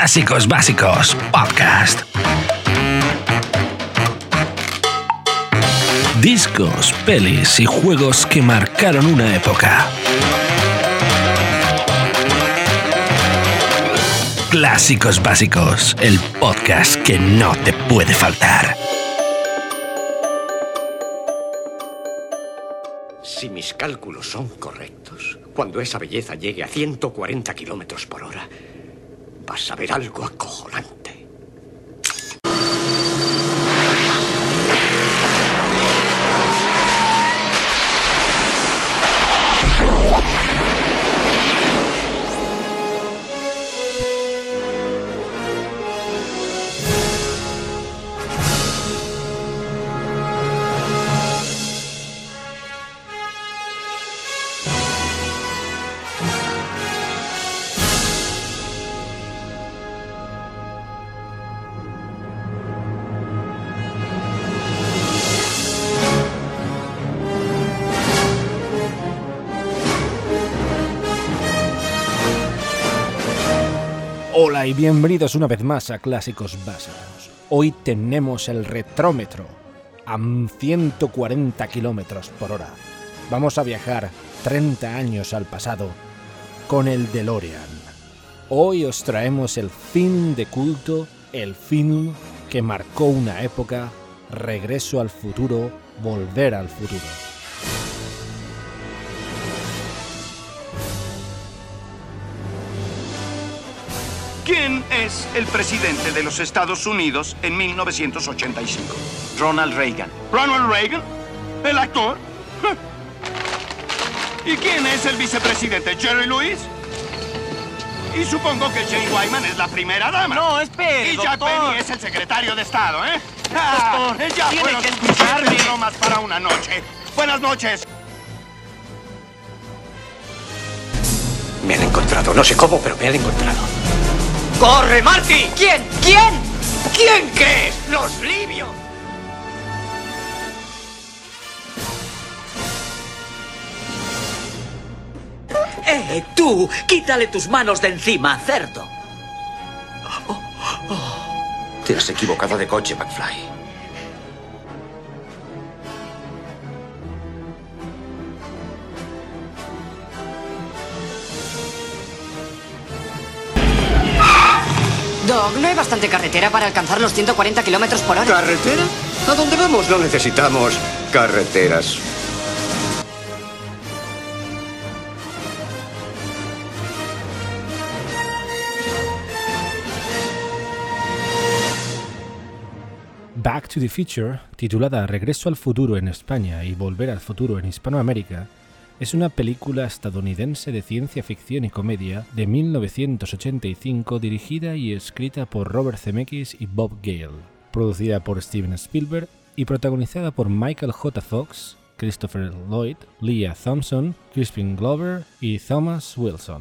Clásicos Básicos Podcast. Discos, pelis y juegos que marcaron una época. Clásicos Básicos, el podcast que no te puede faltar. Si mis cálculos son correctos, cuando esa belleza llegue a 140 kilómetros por hora, vas a ver algo acojonante. Y bienvenidos una vez más a Clásicos Básicos. Hoy tenemos el retrómetro a 140 kilómetros por hora. Vamos a viajar 30 años al pasado con el DeLorean. Hoy os traemos el film de culto, el film que marcó una época, Regreso al futuro, Volver al futuro. ¿Quién es el presidente de los Estados Unidos en 1985? Ronald Reagan. ¿Ronald Reagan? ¿El actor? ¿Y quién es el vicepresidente? ¿Jerry Lewis? Y supongo que Jane Wyman es la primera dama. No, espere, Y Jack doctor. Benny es el secretario de Estado, ¿eh? Ah, Doctor, ya tiene fueron que escucharme. bromas para una noche. Buenas noches. Me han encontrado, no sé cómo, pero me han encontrado. ¡Corre, Marty! ¿Quién? ¿Quién? ¿Quién crees? ¡Los libios! ¡Eh, tú! ¡Quítale tus manos de encima, cerdo! Te has equivocado de coche, McFly. Doc, ¿no hay bastante carretera para alcanzar los 140 kilómetros por hora? ¿Carretera? ¿A dónde vamos? No necesitamos carreteras. Back to the Future, titulada Regreso al futuro en España y Volver al futuro en Hispanoamérica, es una película estadounidense de ciencia ficción y comedia de 1985 dirigida y escrita por Robert Zemeckis y Bob Gale, producida por Steven Spielberg y protagonizada por Michael J. Fox, Christopher Lloyd, Leah Thompson, Crispin Glover y Thomas Wilson.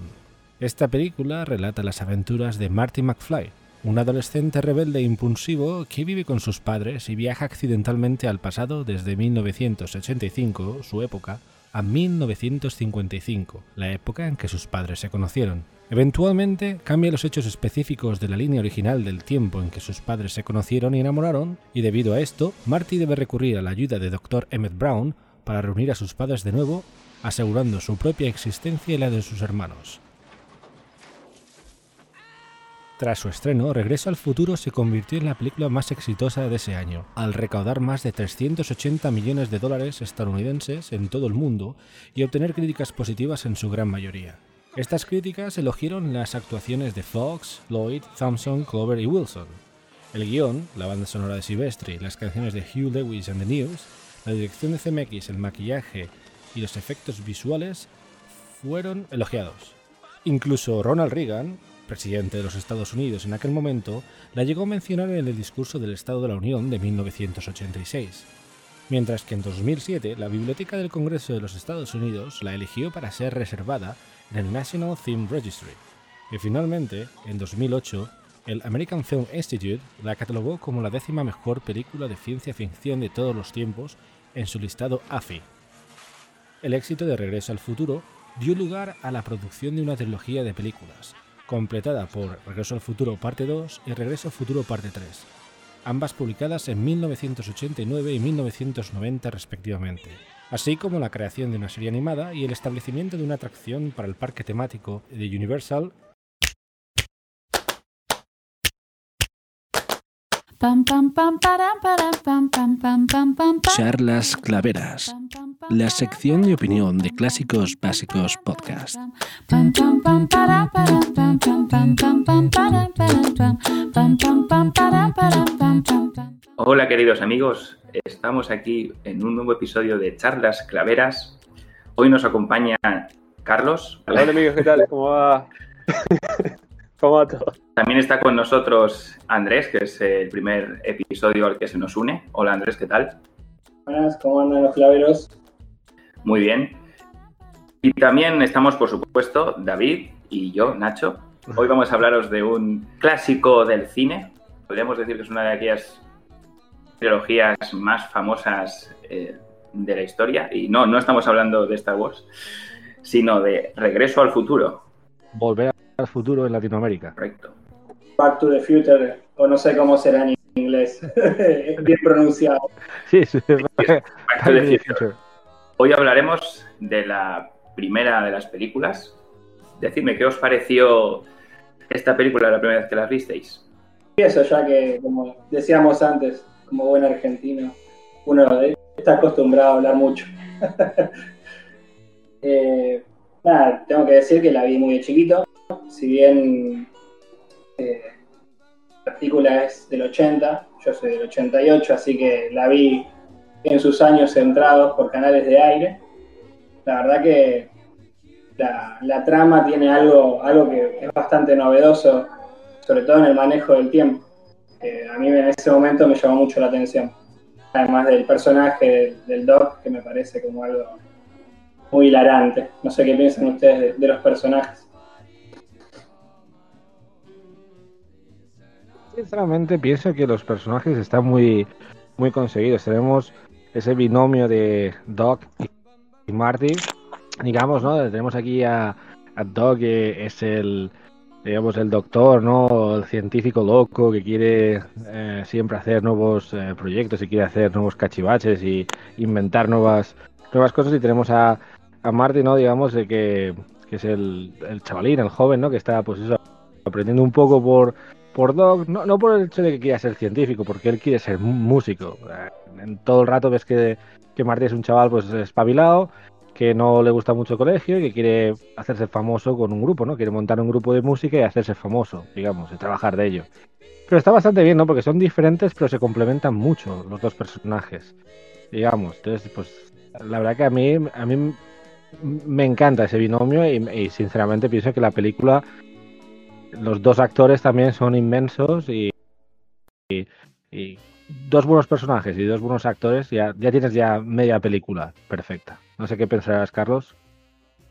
Esta película relata las aventuras de Marty McFly, un adolescente rebelde e impulsivo que vive con sus padres y viaja accidentalmente al pasado desde 1985, su época, a 1955, la época en que sus padres se conocieron. Eventualmente cambia los hechos específicos de la línea original del tiempo en que sus padres se conocieron y enamoraron, y debido a esto, Marty debe recurrir a la ayuda de Dr. Emmett Brown para reunir a sus padres de nuevo, asegurando su propia existencia y la de sus hermanos. Tras su estreno, Regreso al futuro se convirtió en la película más exitosa de ese año, al recaudar más de 380 millones de dólares estadounidenses en todo el mundo y obtener críticas positivas en su gran mayoría. Estas críticas elogiaron las actuaciones de Fox, Lloyd, Thompson, Clover y Wilson. El guion, la banda sonora de Silvestri, las canciones de Hugh Lewis and the News, la dirección de CMX, el maquillaje y los efectos visuales fueron elogiados. Incluso Ronald Reagan, presidente de los Estados Unidos en aquel momento, la llegó a mencionar en el discurso del Estado de la Unión de 1986. Mientras que en 2007 la Biblioteca del Congreso de los Estados Unidos la eligió para ser reservada en el National Theme Registry. Y finalmente, en 2008, el American Film Institute la catalogó como la décima mejor película de ciencia ficción de todos los tiempos en su listado AFI. El éxito de Regreso al Futuro dio lugar a la producción de una trilogía de películas, completada por Regreso al Futuro Parte 2 y Regreso al Futuro Parte 3, ambas publicadas en 1989 y 1990 respectivamente, así como la creación de una serie animada y el establecimiento de una atracción para el parque temático de Universal Charlas Claveras, la sección de opinión de Clásicos Básicos Podcast. Hola queridos amigos, estamos aquí en un nuevo episodio de Charlas Claveras. Hoy nos acompaña Carlos. Hola amigos, ¿qué tal? ¿Cómo va? ¿Cómo va todo? También está con nosotros Andrés, que es el primer episodio al que se nos une. Hola Andrés, ¿qué tal? Buenas, ¿cómo andan los claveros? Muy bien. Y también estamos, por supuesto, David y yo, Nacho. Hoy vamos a hablaros de un clásico del cine. Podríamos decir que es una de aquellas trilogías más famosas eh, de la historia. Y no, no estamos hablando de Star Wars, sino de Regreso al Futuro. Volver al futuro en Latinoamérica. Correcto. Back to the Future, o no sé cómo será en inglés. Bien pronunciado. Sí, sí. Back to the Future. Hoy hablaremos de la primera de las películas. Decidme, ¿qué os pareció esta película la primera vez que la visteis? Eso ya que, como decíamos antes, como buen argentino, uno está acostumbrado a hablar mucho. eh, nada, tengo que decir que la vi muy de chiquito. Si bien eh, la película es del 80, yo soy del 88, así que la vi en sus años centrados por canales de aire. La verdad que la, la trama tiene algo, algo que es bastante novedoso, sobre todo en el manejo del tiempo. A mí en ese momento me llamó mucho la atención. Además del personaje del, del Doc, que me parece como algo muy hilarante. No sé qué piensan ustedes de, de los personajes. Sinceramente pienso que los personajes están muy, muy conseguidos. Tenemos ese binomio de Doc y Marty. Digamos, ¿no? Tenemos aquí a, a Doc, que es el, digamos, el doctor, ¿no? El científico loco que quiere eh, siempre hacer nuevos eh, proyectos y quiere hacer nuevos cachivaches y inventar nuevas, nuevas cosas. Y tenemos a, a Marty, ¿no? Digamos, de que, que es el, el chavalín, el joven, ¿no? Que está, pues eso, aprendiendo un poco por, por Doc, no, no por el hecho de que quiera ser científico, porque él quiere ser músico. En todo el rato ves que, que Marty es un chaval pues espabilado, que no le gusta mucho el colegio y que quiere hacerse famoso con un grupo, ¿no? Quiere montar un grupo de música y hacerse famoso, digamos, y trabajar de ello. Pero está bastante bien, ¿no? Porque son diferentes, pero se complementan mucho los dos personajes, digamos. Entonces, pues, la verdad que a mí, a mí me encanta ese binomio y sinceramente pienso que la película los dos actores también son inmensos y, dos buenos personajes y dos buenos actores, ya, ya tienes ya media película perfecta. No sé qué pensarás, Carlos.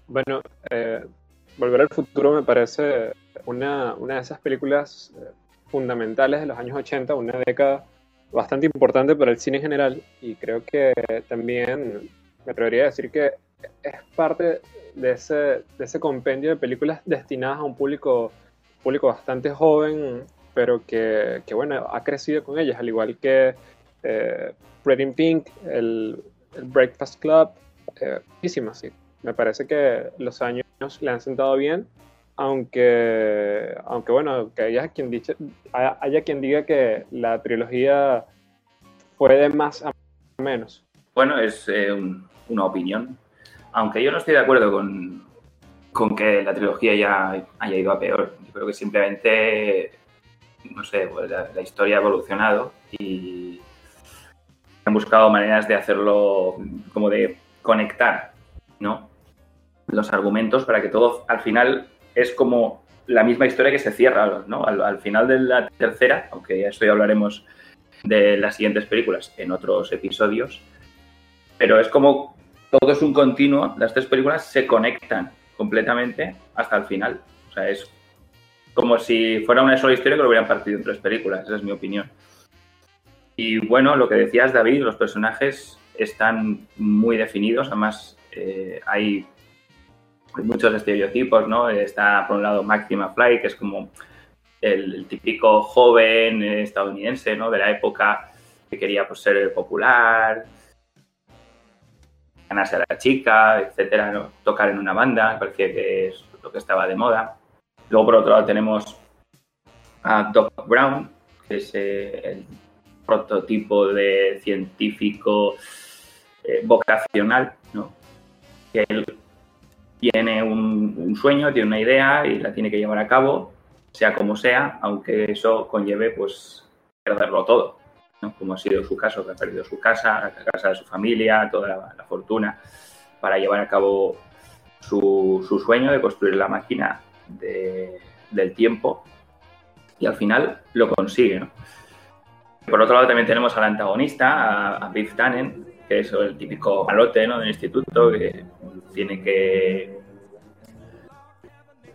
Bueno, eh, Volver al futuro me parece una, una de esas películas eh, fundamentales de los años 80, una década bastante importante para el cine en general y creo que también me atrevería a decir que es parte de ese, de ese compendio de películas destinadas a un público público bastante joven, pero que, que, bueno, ha crecido con ellas, al igual que eh, Pretty in Pink, el, el Breakfast Club, eh, muchísimas, sí. Me parece que los años le han sentado bien, aunque, aunque bueno, que haya quien, dice, haya quien diga que la trilogía fue de más a menos. Bueno, es eh, un, una opinión, aunque yo no estoy de acuerdo con, con que la trilogía ya haya ido a peor. Yo creo que simplemente, no sé, pues la, la, historia ha evolucionado y han buscado maneras de hacerlo, como de conectar, ¿no? Los argumentos para que todo al final es como la misma historia que se cierra, ¿no? Al, al final de la tercera, aunque ya esto ya hablaremos de las siguientes películas en otros episodios, pero es como todo es un continuo, las tres películas se conectan completamente hasta el final. O sea, es como si fuera una sola historia que lo hubieran partido en tres películas, esa es mi opinión. Y bueno, lo que decías, David, los personajes están muy definidos, además eh, hay muchos estereotipos, ¿no? Está por un lado Maxima Fly, que es como el, típico joven estadounidense, ¿no? De la época que quería pues, ser popular, ganarse a la chica, etcétera, tocar en una banda, parecía que es lo que estaba de moda. Luego, por otro lado, tenemos a Doc Brown, que es eh, el prototipo de científico eh, vocacional, ¿no? que él tiene un, sueño, tiene una idea y la tiene que llevar a cabo, sea como sea, aunque eso conlleve pues perderlo todo, como ha sido su caso, que ha perdido su casa, la casa de su familia, toda la, fortuna, para llevar a cabo su, sueño de construir la máquina del tiempo y al final lo consigue. Por otro lado también tenemos al antagonista, a, Biff Tannen, que es el típico malote ¿no? del instituto que tiene que,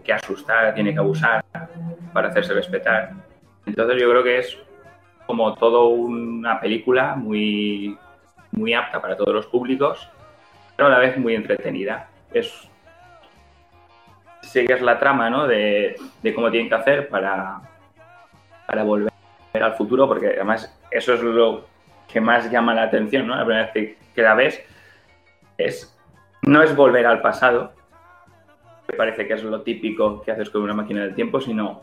que asustar, tiene que abusar para hacerse respetar. Entonces yo creo que es como todo una película muy, muy apta para todos los públicos, pero a la vez muy entretenida. Es sigues la trama ¿no? de, cómo tienen que hacer para, para volver al futuro, porque además eso es lo que más llama la atención, ¿no? La primera vez que la ves es no es volver al pasado, que parece que es lo típico que haces con una máquina del tiempo, sino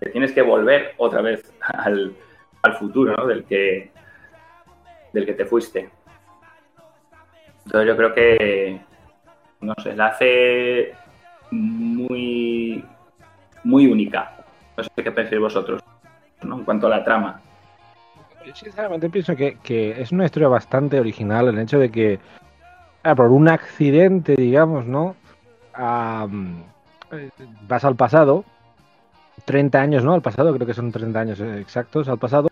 que tienes que volver otra vez al, futuro, ¿no? Del que, del que te fuiste. Entonces yo creo que, no sé, la hace muy, muy única. No sé qué pensáis vosotros, ¿no? En cuanto a la trama. Yo sinceramente pienso que, que es una historia bastante original el hecho de que Ah, por un accidente, digamos, ¿no? vas al pasado, 30 años, ¿no? Al pasado, creo que son 30 años exactos al pasado,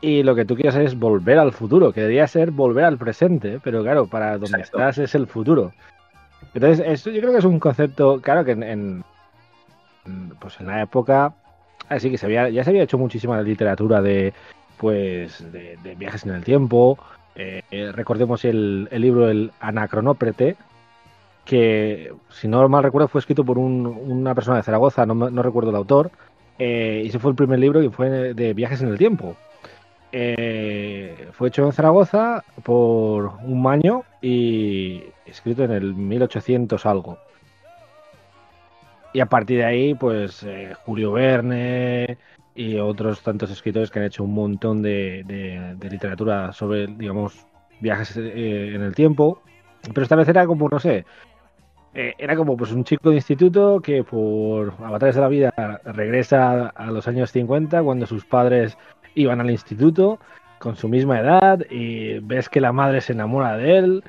y lo que tú quieres es volver al futuro, que debería ser volver al presente, pero claro, para donde estás es el futuro. Entonces, esto yo creo que es un concepto, claro que en, pues en la época, así que se había, ya se había hecho muchísima literatura de, pues, de viajes en el tiempo, eh, eh, recordemos el, libro El Anacronóprete, que si no mal recuerdo fue escrito por una persona de Zaragoza, no, recuerdo el autor, eh, y ese fue el primer libro que fue de viajes en el tiempo. fue hecho en Zaragoza por un año y escrito en el 1800 algo. Y a partir de ahí, pues Julio Verne, y otros tantos escritores que han hecho un montón de, literatura sobre, digamos, viajes eh, en el tiempo. Pero esta vez era como, no sé, eh, era como pues un chico de instituto que por avatares de la vida regresa a los años 50 cuando sus padres iban al instituto con su misma edad y ves que la madre se enamora de él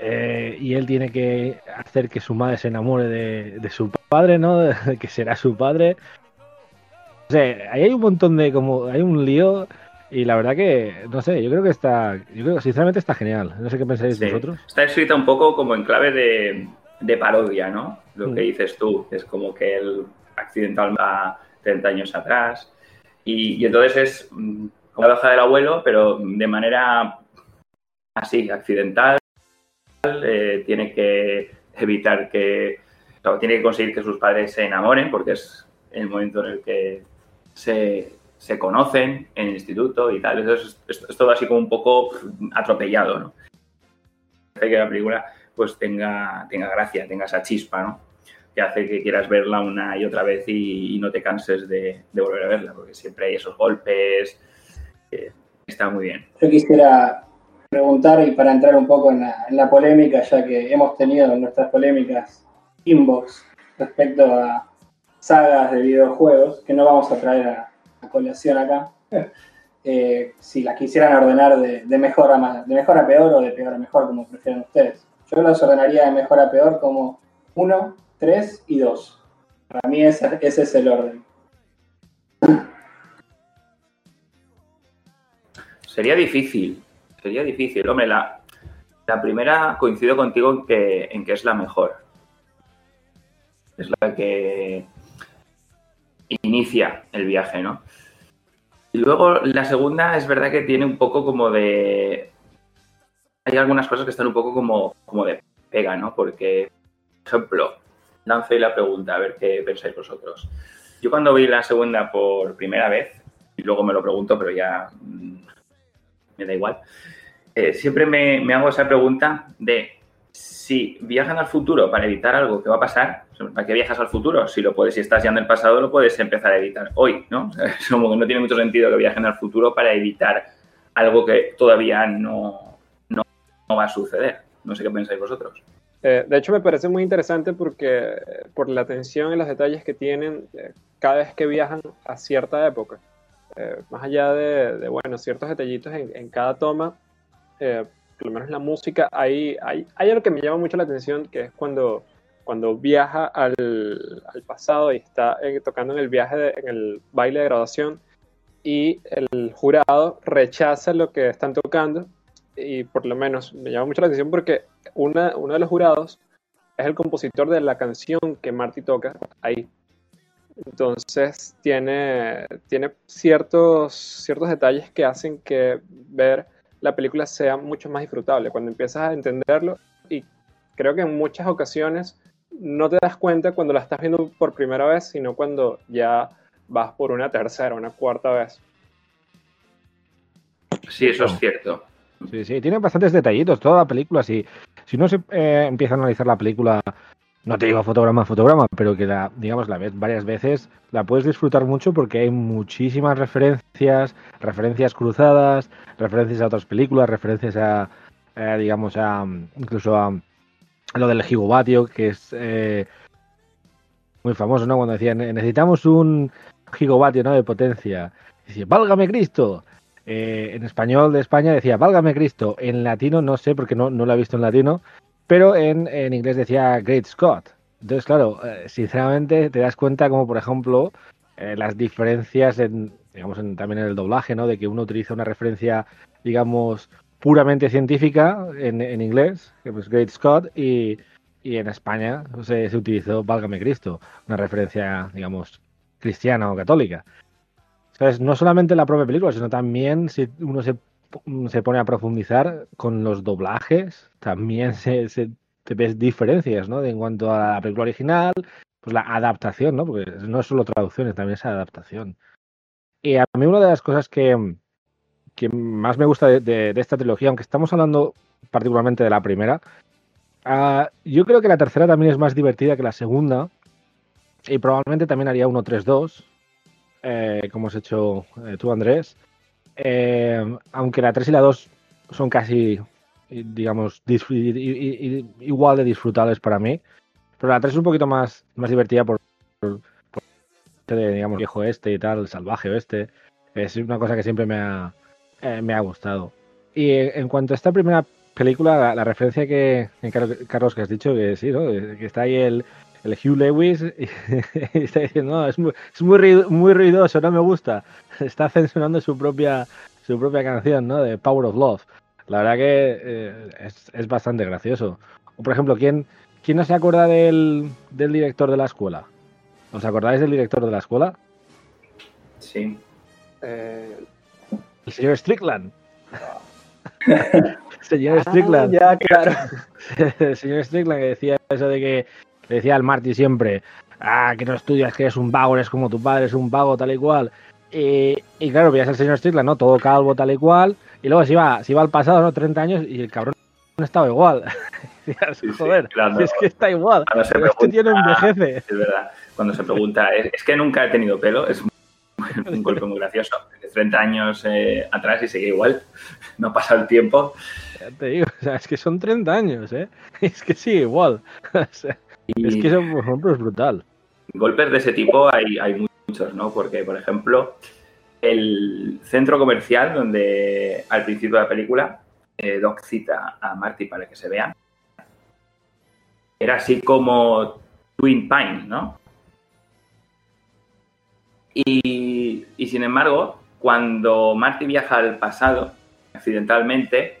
eh, y él tiene que hacer que su madre se enamore de, de su padre, ¿no? que será su padre ahí hay un montón de como hay un lío y la verdad que no sé, yo creo que está yo creo sinceramente está genial. No sé qué pensáis vosotros. Está escrita un poco como en clave de, parodia, ¿no? Lo que mm. dices tú, es como que el accidental va 30 años atrás y, entonces es mm, como la hoja del abuelo, pero de manera así, accidental, eh, tiene que evitar que, tiene que conseguir que sus padres se enamoren porque es el momento en el que se, conocen en el instituto y tal. Entonces es, todo así como un poco atropellado, ¿no? Que la película pues tenga, tenga gracia, tenga esa chispa, ¿no? Que hace que quieras verla una y otra vez y, no te canses de, volver a verla, porque siempre hay esos golpes. está muy bien. Yo quisiera preguntar y para entrar un poco en la, polémica, ya que hemos tenido nuestras polémicas inbox respecto a sagas de videojuegos, que no vamos a traer a, colación acá, eh, si las quisieran ordenar de, mejor a de mejor a peor o de peor a mejor, como prefieran ustedes. Yo las ordenaría de mejor a peor como 1, 3 y 2. Para mí ese, es el orden. Sería difícil, sería difícil. Hombre, la, la primera coincido contigo en que, en que es la mejor. Es la que inicia el viaje, ¿no? Y luego la segunda es verdad que tiene un poco como de... Hay algunas cosas que están un poco como, como de pega, ¿no? Porque, por ejemplo, ahí la pregunta, a ver qué pensáis vosotros. Yo cuando vi la segunda por primera vez, y luego me lo pregunto, pero ya mm, me da igual, eh, siempre me, me hago esa pregunta de si viajan al futuro para evitar algo que va a pasar, ¿para qué viajas al futuro? Si lo puedes, si estás ya en el pasado, lo puedes empezar a evitar hoy, ¿no? Es como que no tiene mucho sentido que viajen al futuro para evitar algo que todavía no, no, va a suceder. No sé qué pensáis vosotros. Eh, de hecho, me parece muy interesante porque por la atención y los detalles que tienen eh, cada vez que viajan a cierta época. Eh, más allá de, de, bueno, ciertos detallitos en, en cada toma, eh, por lo menos la música, hay, hay, hay, algo que me llama mucho la atención, que es cuando, cuando viaja al, al pasado y está eh, tocando en el viaje, de, en el baile de graduación, y el jurado rechaza lo que están tocando, y por lo menos me llama mucho la atención porque una, uno de los jurados es el compositor de la canción que Marty toca ahí. Entonces tiene, tiene ciertos, ciertos detalles que hacen que ver la película sea mucho más disfrutable cuando empiezas a entenderlo y creo que en muchas ocasiones no te das cuenta cuando la estás viendo por primera vez, sino cuando ya vas por una tercera, una cuarta vez. Sí, eso es cierto. Sí, sí, tiene bastantes detallitos toda la película. Si, si uno se eh, empieza a analizar la película, no te digo fotograma a fotograma, pero que la, digamos, la ves varias veces, la puedes disfrutar mucho porque hay muchísimas referencias, referencias cruzadas, referencias a otras películas, referencias a, eh, digamos, a incluso a, a, lo del gigovatio, que es eh, muy famoso, ¿no? Cuando decían, necesitamos un gigovatio, ¿no? De potencia. Y dice, válgame Cristo. Eh, en español de España decía, válgame Cristo. En latino no sé, porque no, no lo he visto en latino, pero en, en, inglés decía Great Scott. Entonces, claro, eh, sinceramente te das cuenta como, por ejemplo, eh, las diferencias en, digamos, en, también en el doblaje, ¿no? De que uno utiliza una referencia, digamos, puramente científica en, en inglés, que es Great Scott, y, y en España se, se, utilizó Válgame Cristo, una referencia, digamos, cristiana o católica. Entonces, no solamente la propia película, sino también si uno se, se pone a profundizar con los doblajes, también se, se te ves diferencias, ¿no? De, en cuanto a la película original, pues la adaptación, ¿no? Porque no es solo traducciones, también es adaptación. Y a mí una de las cosas que, que más me gusta de, de, de, esta trilogía, aunque estamos hablando particularmente de la primera, uh, yo creo que la tercera también es más divertida que la segunda y probablemente también haría 1-3-2, eh, como has hecho eh, tú, Andrés. Eh, aunque la 3 y la 2 son casi, digamos, igual de disfrutables para mí. Pero la 3 es un poquito más, más divertida por, por, por de, digamos, viejo este y tal, el salvaje oeste. Es una cosa que siempre me ha, eh, me ha gustado. Y en cuanto a esta primera película, la, la referencia que, Carlos, que has dicho, que sí, ¿no? Que está ahí el, el Hugh Lewis está diciendo, no, es, muy, es muy, ruido, muy ruidoso, no me gusta. Está censurando su propia, su propia canción, ¿no? De Power of Love. La verdad que eh, es, es, bastante gracioso. O, por ejemplo, ¿quién, quién no se acuerda del, del director de la escuela? ¿Os acordáis del director de la escuela? Sí. Eh, el señor Strickland. señor Strickland. Ah, ya, claro. el señor Strickland que decía eso de que le decía al Marty siempre, ah, que no estudias, que eres un vago, eres como tu padre, es un vago, tal y cual. Y, y claro, veías al señor Strickland, ¿no? Todo calvo, tal y cual. Y luego se iba, se iba al pasado, ¿no? 30 años y el cabrón no estaba igual. Sí, joder, sí, claro, si es que está igual. Cuando se pero pregunta, este tiene envejece. Es verdad. Cuando se pregunta, es, que nunca he tenido pelo, es un golpe muy gracioso. 30 años eh, atrás y sigue igual. No ha pasado el tiempo. Ya te digo, o sea, es que son 30 años, ¿eh? Es que sigue igual. O sea, y es que eso, por ejemplo, es brutal. Golpes de ese tipo hay, hay muchos, ¿no? Porque, por ejemplo, el centro comercial donde al principio de la película eh, Doc cita a Marty para que se vean, era así como Twin Pine, ¿no? Y, y, sin embargo, cuando Marty viaja al pasado, accidentalmente,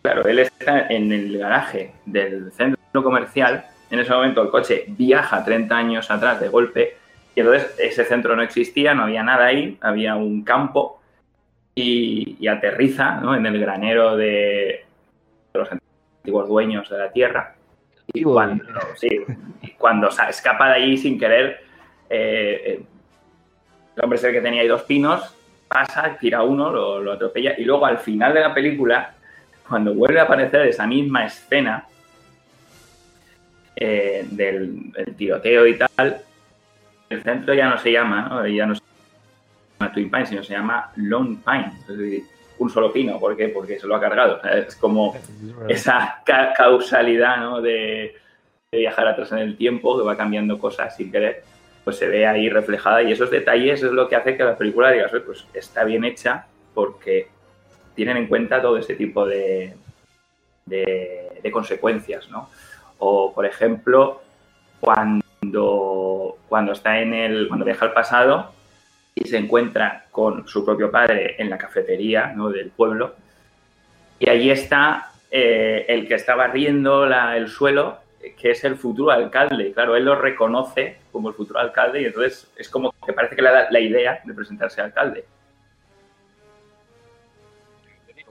claro, él está en el garaje del centro comercial, en ese momento el coche viaja 30 años atrás de golpe, y entonces ese centro no existía, no había nada ahí, había un campo, y, y aterriza ¿no? en el granero de, los antiguos dueños de la tierra Y cuando, sí, cuando escapa de allí sin querer, eh, eh, el hombre ese que tenía ahí dos pinos, pasa, tira uno, lo, lo atropella, y luego al final de la película, cuando vuelve a aparecer esa misma escena eh, del, del tiroteo y tal, el centro ya no se llama, ¿no? Ya no se llama Twin Pines, sino se llama Lone Pine, es decir, un solo pino, ¿por qué? Porque se lo ha cargado. Es como esa ca- causalidad ¿no? de, de viajar atrás en el tiempo, que va cambiando cosas sin querer, pues se ve ahí reflejada y esos detalles es lo que hace que la película digas, "Oye, pues está bien hecha porque tienen en cuenta todo ese tipo de, de, de consecuencias, ¿no? O, por ejemplo, cuando, cuando está en el, cuando viaja al pasado y se encuentra con su propio padre en la cafetería del pueblo, y allí está eh, el que está barriendo la- el suelo, que es el futuro alcalde. Claro, él lo reconoce como el futuro alcalde y entonces es como que parece que le da la idea de presentarse alcalde.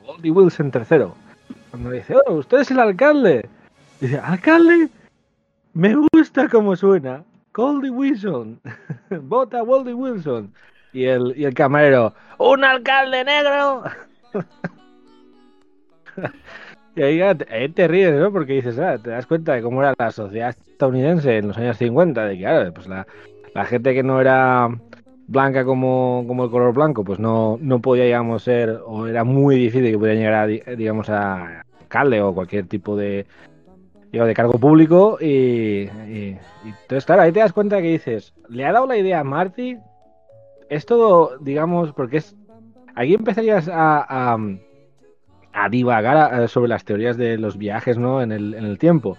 Goldie Wilson tercero. Cuando dice, oh, usted es el alcalde. Dice, ¿alcalde? Me gusta cómo suena. Goldie Wilson. Vota Goldie Wilson. Y el, y el camarero, ¡un alcalde negro! y ahí, te- ríes, ¿no? Porque dices, ah, te das cuenta de cómo era la sociedad estadounidense en los años 50, de que, claro, pues la, gente que no era blanca como, como el color blanco, pues no, no podía, digamos, ser, o era muy difícil que pudiera llegar a, di- digamos, a alcalde o cualquier tipo de, digo, de cargo público. Y, y- entonces, claro, ahí te das cuenta que dices, le ha dado la idea a Marty, es todo, digamos, porque es, aquí empezarías a, a, divagar sobre las teorías de los viajes, ¿no? En el, en el tiempo.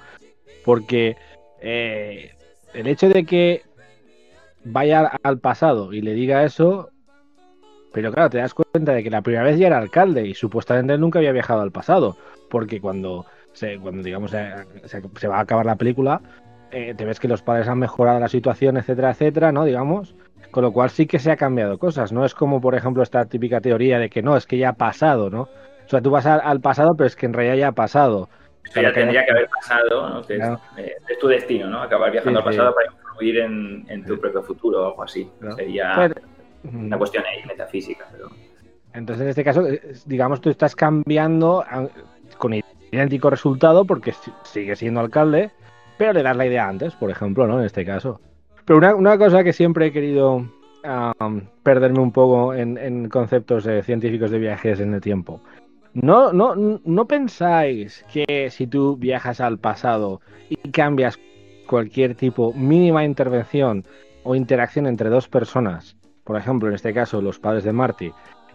Porque eh, el hecho de que vaya al pasado y le diga eso, pero claro, te das cuenta de que la primera vez ya era alcalde y supuestamente nunca había viajado al pasado, porque cuando se, cuando digamos se, va a acabar la película, eh, te ves que los padres han mejorado la situación, etcétera, etcétera, ¿no? Digamos, con lo cual sí que se ha cambiado cosas, no es como por ejemplo esta típica teoría de que no, es que ya ha pasado, ¿no? O sea, tú vas al, al pasado, pero es que en realidad ya ha pasado. Eso ya tendría que haber pasado, ¿no? Que es- Claro. eh, es, tu destino, ¿no? Acabar viajando Sí, al sí. pasado para influir en, en tu propio futuro o algo así. Claro. Sería Pero- una cuestión ahí metafísica, pero... Entonces, en este caso, digamos, tú estás cambiando a- con idéntico resultado porque si- sigue siendo alcalde, pero le das la idea antes, por ejemplo, ¿no? En este caso. Pero una, cosa que siempre he querido am, perderme un poco en, conceptos eh, científicos de viajes en el tiempo. ¿No, no, ¿No pensáis que si tú viajas al pasado y cambias cualquier tipo, mínima intervención o interacción entre dos personas, por ejemplo, en este caso, los padres de Marty,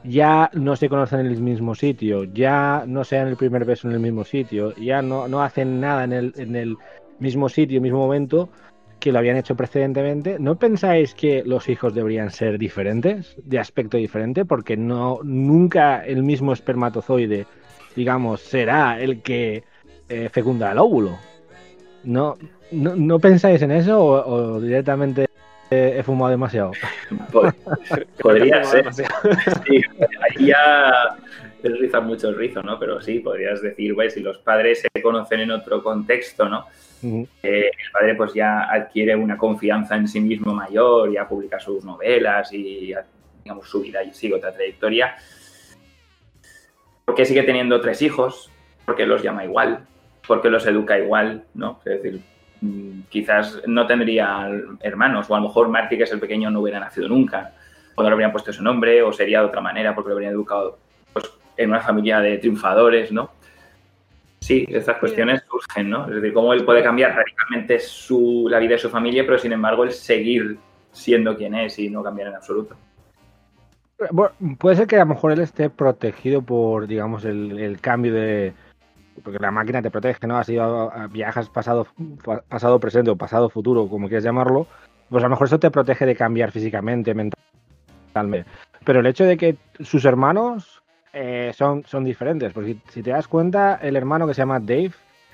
ya no se conocen en el mismo sitio, ya no se dan el primer beso en el mismo sitio, ya no, no hacen nada en el, en el mismo sitio, mismo momento que lo habían hecho precedentemente, ¿no pensáis que los hijos deberían ser diferentes, de aspecto diferente? Porque no nunca el mismo espermatozoide, digamos, será el que eh, fecunda el óvulo. ¿No, no, no pensáis en eso o, directamente he fumado demasiado? Pod- Podría ser. demasiado. Sí, ahí ya es rizar mucho el rizo, ¿no? Pero sí, podrías decir, güey, si los padres se conocen en otro contexto, ¿no? Eh, el padre pues ya adquiere una confianza en sí mismo mayor, ya publica sus novelas y digamos su vida y sigue otra trayectoria. Porque sigue teniendo tres hijos, porque los llama igual, porque los educa igual, ¿no? Es decir, quizás no tendría hermanos, o a lo mejor Marty, que es el pequeño, no hubiera nacido nunca, o no le habrían puesto ese nombre, o sería de otra manera porque lo habrían educado pues, en una familia de triunfadores, ¿no? Sí, estas cuestiones surgen, ¿no? Es decir, cómo él puede cambiar radicalmente su, la vida de su familia, pero sin embargo él seguir siendo quien es y no cambiar en absoluto. Puede ser que a lo mejor él esté protegido por, digamos, el cambio de... Porque la máquina te protege, ¿no? A- viajas pasado, pasado presente o pasado futuro, como quieras llamarlo. Pues a lo mejor eso te protege de cambiar físicamente, mentalmente. Pero el hecho de que sus hermanos eh, son, son diferentes. Porque si, te das cuenta, el hermano que se llama Dave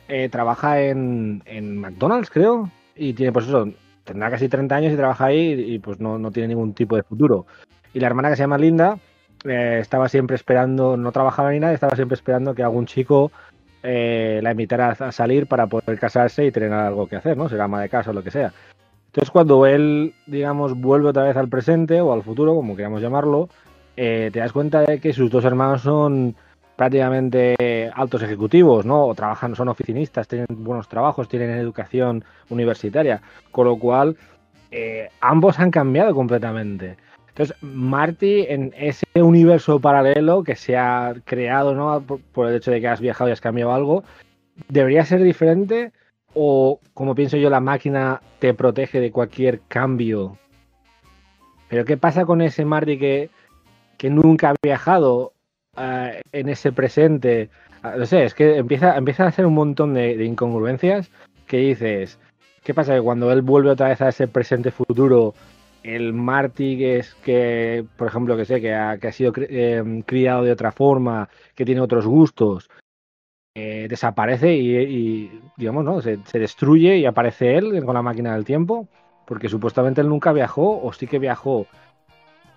eh, trabaja en, en McDonald's, creo. Y tiene, pues eso, tendrá casi 30 años y trabaja ahí y, y, pues no, no tiene ningún tipo de futuro. Y la hermana que se llama Linda eh, estaba siempre esperando, no trabajaba ni nada, estaba siempre esperando que algún chico eh, la invitará a salir para poder casarse y tener algo que hacer, ¿no? Ama de casa o lo que sea. Entonces, cuando él, digamos, vuelve otra vez al presente o al futuro, como queramos llamarlo, eh, te das cuenta de que sus dos hermanos son prácticamente altos ejecutivos, ¿no? O trabajan, son oficinistas, tienen buenos trabajos, tienen educación universitaria, con lo cual eh, ambos han cambiado completamente. Entonces, Marty, en ese universo paralelo que se ha creado, ¿no? Por, el hecho de que has viajado y has cambiado algo, ¿debería ser diferente? ¿O, como pienso yo, la máquina te protege de cualquier cambio? Pero, ¿qué pasa con ese Marty que, que nunca ha viajado uh, en ese presente? Uh, no sé, es que empieza, empieza a hacer un montón de, de incongruencias que dices, ¿qué pasa? Que cuando él vuelve otra vez a ese presente futuro el Marty que es que, por ejemplo, que sé, que ha, que ha sido eh, criado de otra forma, que tiene otros gustos, eh, desaparece y, digamos, ¿no? Se, se, destruye y aparece él con la máquina del tiempo, porque supuestamente él nunca viajó, o sí que viajó,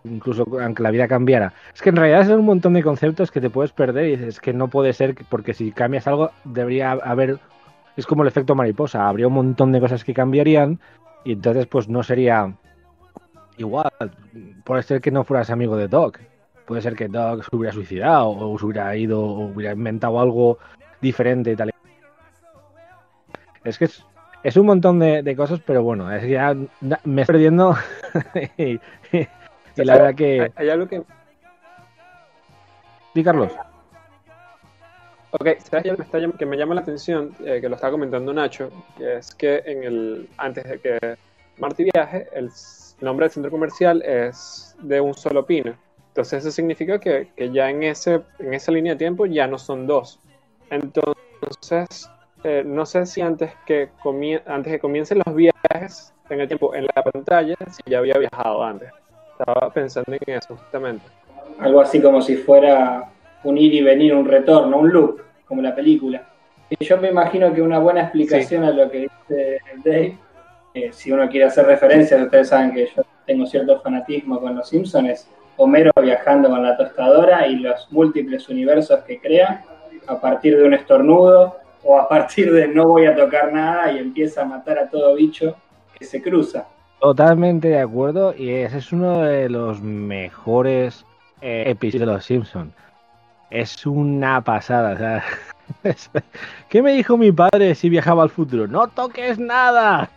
incluso aunque la vida cambiara. Es que en realidad es un montón de conceptos que te puedes perder y dices que no puede ser, porque si cambias algo, debería haber. Es como el efecto mariposa, habría un montón de cosas que cambiarían y entonces, pues no sería igual, puede ser que no fueras amigo de Doc. Puede ser que Doc se hubiera suicidado o se hubiera ido o hubiera inventado algo diferente y tal. Es que es, un montón de, cosas, pero bueno, es que ya me estoy perdiendo. y, la verdad que. Hay algo que. Sí, Carlos. Ok, ¿sabes me que me llama la atención, eh, que lo estaba comentando Nacho, que es que en el antes de que Marty viaje, el nombre del centro comercial es de un solo pino. Entonces eso significa que, ya en, ese, en esa línea de tiempo ya no son dos. Entonces, eh, no sé si antes que, antes que comiencen los viajes en el tiempo en la pantalla, si ya había viajado antes. Estaba pensando en eso justamente. Algo así como si fuera un ir y venir, un retorno, un loop, como la película. Y yo me imagino que una buena explicación a lo que dice Dave si uno quiere hacer referencias, ustedes saben que yo tengo cierto fanatismo con los Simpsons, Homero viajando con la tostadora y los múltiples universos que crea a partir de un estornudo o a partir de no voy a tocar nada y empieza a matar a todo bicho que se cruza. Totalmente de acuerdo y ese es uno de los mejores eh, episodios de los Simpsons. Es una pasada. ¿Qué me dijo mi padre si viajaba al futuro? No toques nada.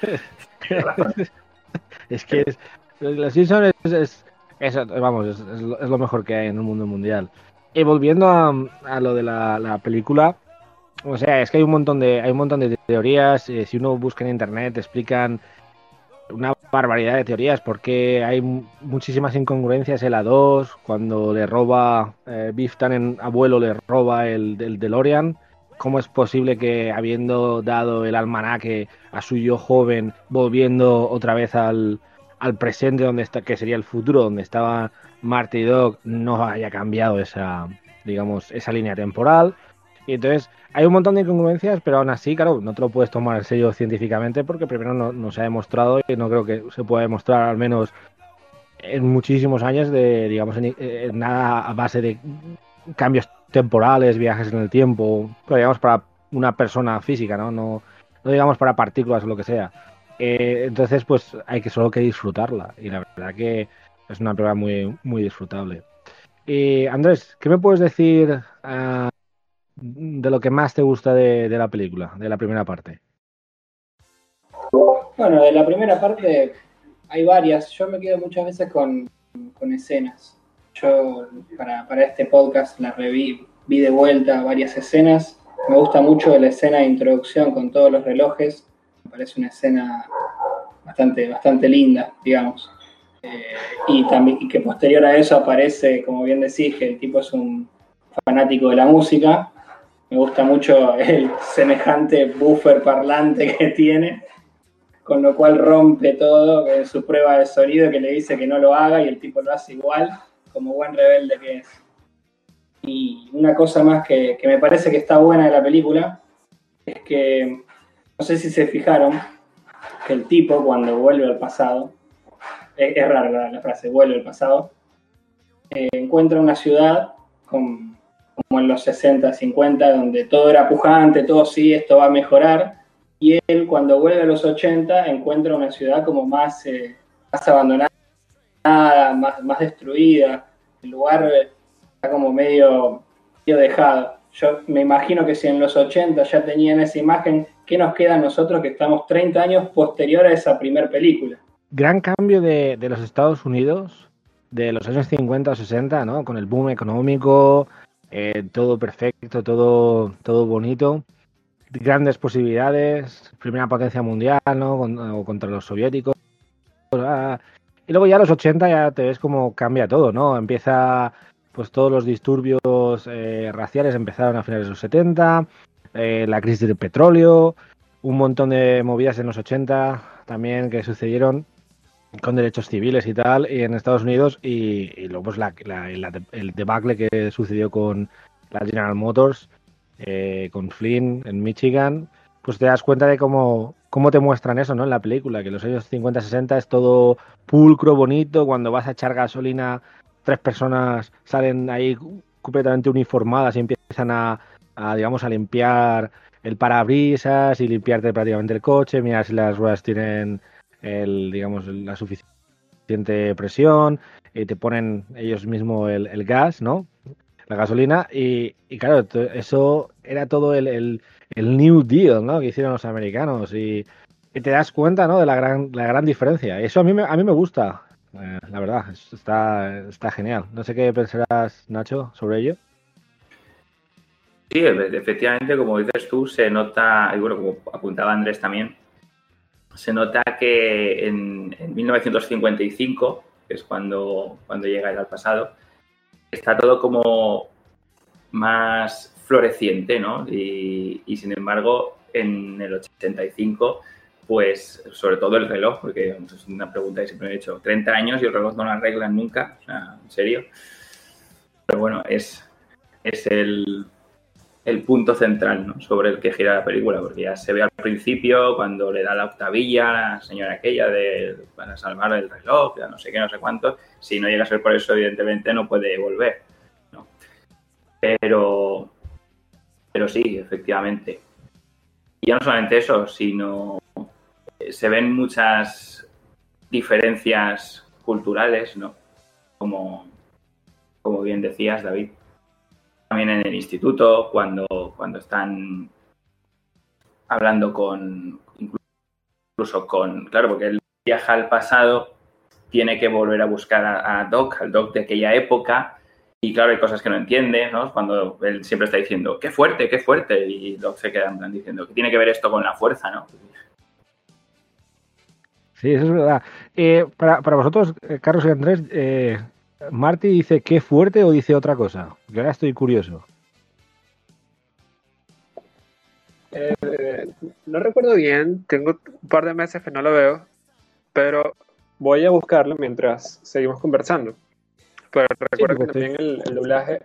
es que es, Simpsons es, vamos, es, lo mejor que hay en el mundo mundial. Y volviendo a, lo de la, película, o sea, es que hay un montón de, hay un montón de teorías. Eh, si uno busca en internet, explican una barbaridad de teorías porque hay muchísimas incongruencias en la 2, cuando le roba, eh, Biff en abuelo le roba el, el DeLorean ¿Cómo es posible que habiendo dado el almanaque a su yo joven, volviendo otra vez al, presente donde está, que sería el futuro, donde estaba Marty Dog, no haya cambiado esa, digamos, esa línea temporal? Y entonces hay un montón de incongruencias, pero aún así, claro, no te lo puedes tomar en serio científicamente porque primero no, se ha demostrado y no creo que se pueda demostrar al menos en muchísimos años de, digamos, en nada a base de cambios temporales, viajes en el tiempo, pero digamos para una persona física, ¿no? No, no digamos para partículas o lo que sea. Eh, entonces, pues hay que solo que disfrutarla. Y la verdad que es una prueba muy, muy disfrutable. Y Andrés, ¿qué me puedes decir uh, de lo que más te gusta de, de, la película, de la primera parte? Bueno, de la primera parte hay varias. Yo me quedo muchas veces con, con escenas yo para, este podcast la reví, vi de vuelta varias escenas. Me gusta mucho la escena de introducción con todos los relojes. Me parece una escena bastante, bastante linda, digamos. Eh, y, también, que posterior a eso aparece, como bien decís, que el tipo es un fanático de la música. Me gusta mucho el semejante buffer parlante que tiene, con lo cual rompe todo en su prueba de sonido que le dice que no lo haga y el tipo lo hace igual como buen rebelde que es. Y una cosa más que, me parece que está buena de la película es que, no sé si se fijaron, que el tipo cuando vuelve al pasado, es, rara la, frase, vuelve al pasado, eh, encuentra una ciudad como en los 60, 50, donde todo era pujante, todo sí, esto va a mejorar. Y él, cuando vuelve a los 80, encuentra una ciudad como más, eh, más abandonada, más, más destruida. El lugar está como medio, medio dejado. Yo me imagino que si en los 80 ya tenían esa imagen, ¿qué nos queda a nosotros que estamos 30 años posterior a esa primera película? Gran cambio de, de los Estados Unidos de los años 50 o 60, ¿no? Con el boom económico, eh, todo perfecto, todo, todo bonito, grandes posibilidades, primera potencia mundial, ¿no? Con, contra los soviéticos. Ah, y luego ya a los 80 ya te ves como cambia todo, ¿no? Empieza, pues todos los disturbios eh, raciales empezaron a finales de los 70, eh, la crisis del petróleo, un montón de movidas en los 80 también que sucedieron con derechos civiles y tal, y en Estados Unidos, y, luego pues el debacle que sucedió con la General Motors, eh, con Flynn en Michigan, pues te das cuenta de cómo, cómo te muestran eso, ¿no? En la película, que los años 50-60 es todo pulcro, bonito, cuando vas a echar gasolina, tres personas salen ahí completamente uniformadas y empiezan a, digamos, a limpiar el parabrisas y limpiarte prácticamente el coche, mira si las ruedas tienen el, digamos, la suficiente presión, y te ponen ellos mismos el, gas, ¿no? La gasolina, y, claro, eso era todo el, el, New Deal, ¿no? Que hicieron los americanos, y, te das cuenta, ¿no? De la gran, la gran diferencia. Eso a mí me, a mí me gusta, eh, la verdad, está, está genial. No sé qué pensarás, Nacho, sobre ello. Sí, efectivamente, como dices tú, se nota, y bueno, como apuntaba Andrés también, se nota que en, 1955, que es cuando, cuando llega el al pasado, está todo como más floreciente, ¿no? Y, sin embargo, en el 85, pues sobre todo el reloj, porque es una pregunta que siempre he hecho, 30 años y el reloj no lo arreglan nunca, en serio. Pero bueno, es, es el, el punto central sobre el que gira la película, porque ya se ve al principio cuando le da la octavilla a la señora aquella de, para salvar el reloj, ya no sé qué, no sé cuánto. Si no llega a ser por eso, evidentemente no puede volver. ¿no? Pero, pero sí, efectivamente. Y ya no solamente eso, sino se ven muchas diferencias culturales, ¿no? Como, como bien decías, David también en el instituto, cuando, cuando están hablando con, incluso con, claro, porque él viaja al pasado, tiene que volver a buscar a, Doc, al Doc de aquella época, y claro, hay cosas que no entiende, ¿no? Cuando él siempre está diciendo, qué fuerte, qué fuerte, y Doc se queda en plan diciendo, que tiene que ver esto con la fuerza, ¿no? Sí, eso es verdad. Eh, para, para, vosotros, eh, Carlos y Andrés, eh, Marty dice qué fuerte o dice otra cosa. Que ahora estoy curioso. Eh, no recuerdo bien, tengo un par de meses que no lo veo, pero voy a buscarlo mientras seguimos conversando. Pero recuerdo que también el, doblaje,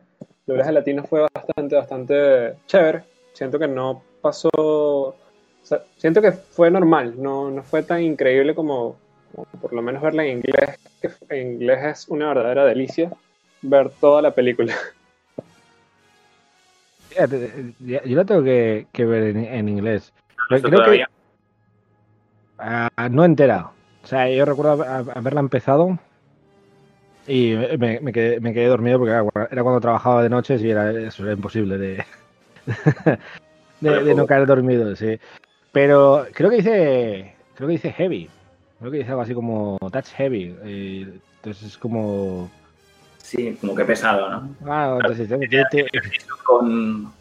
doblaje latino fue bastante, bastante chévere. Siento que no pasó. siento que fue normal, no, no fue tan increíble como, por lo menos verla en inglés, que en inglés es una verdadera delicia ver toda la película. yo la tengo que, ver en, inglés. Creo que, ah, no entera. O sea, yo recuerdo haberla empezado y me, quedé, dormido porque era, cuando trabajaba de noche y era, eso era imposible de, de, no caer dormido, sí. Pero creo que dice, creo que dice heavy. Creo que dice algo así como Touch Heavy. Eh, entonces es como. Sí, como que pesado, ¿no? Ah, entonces con,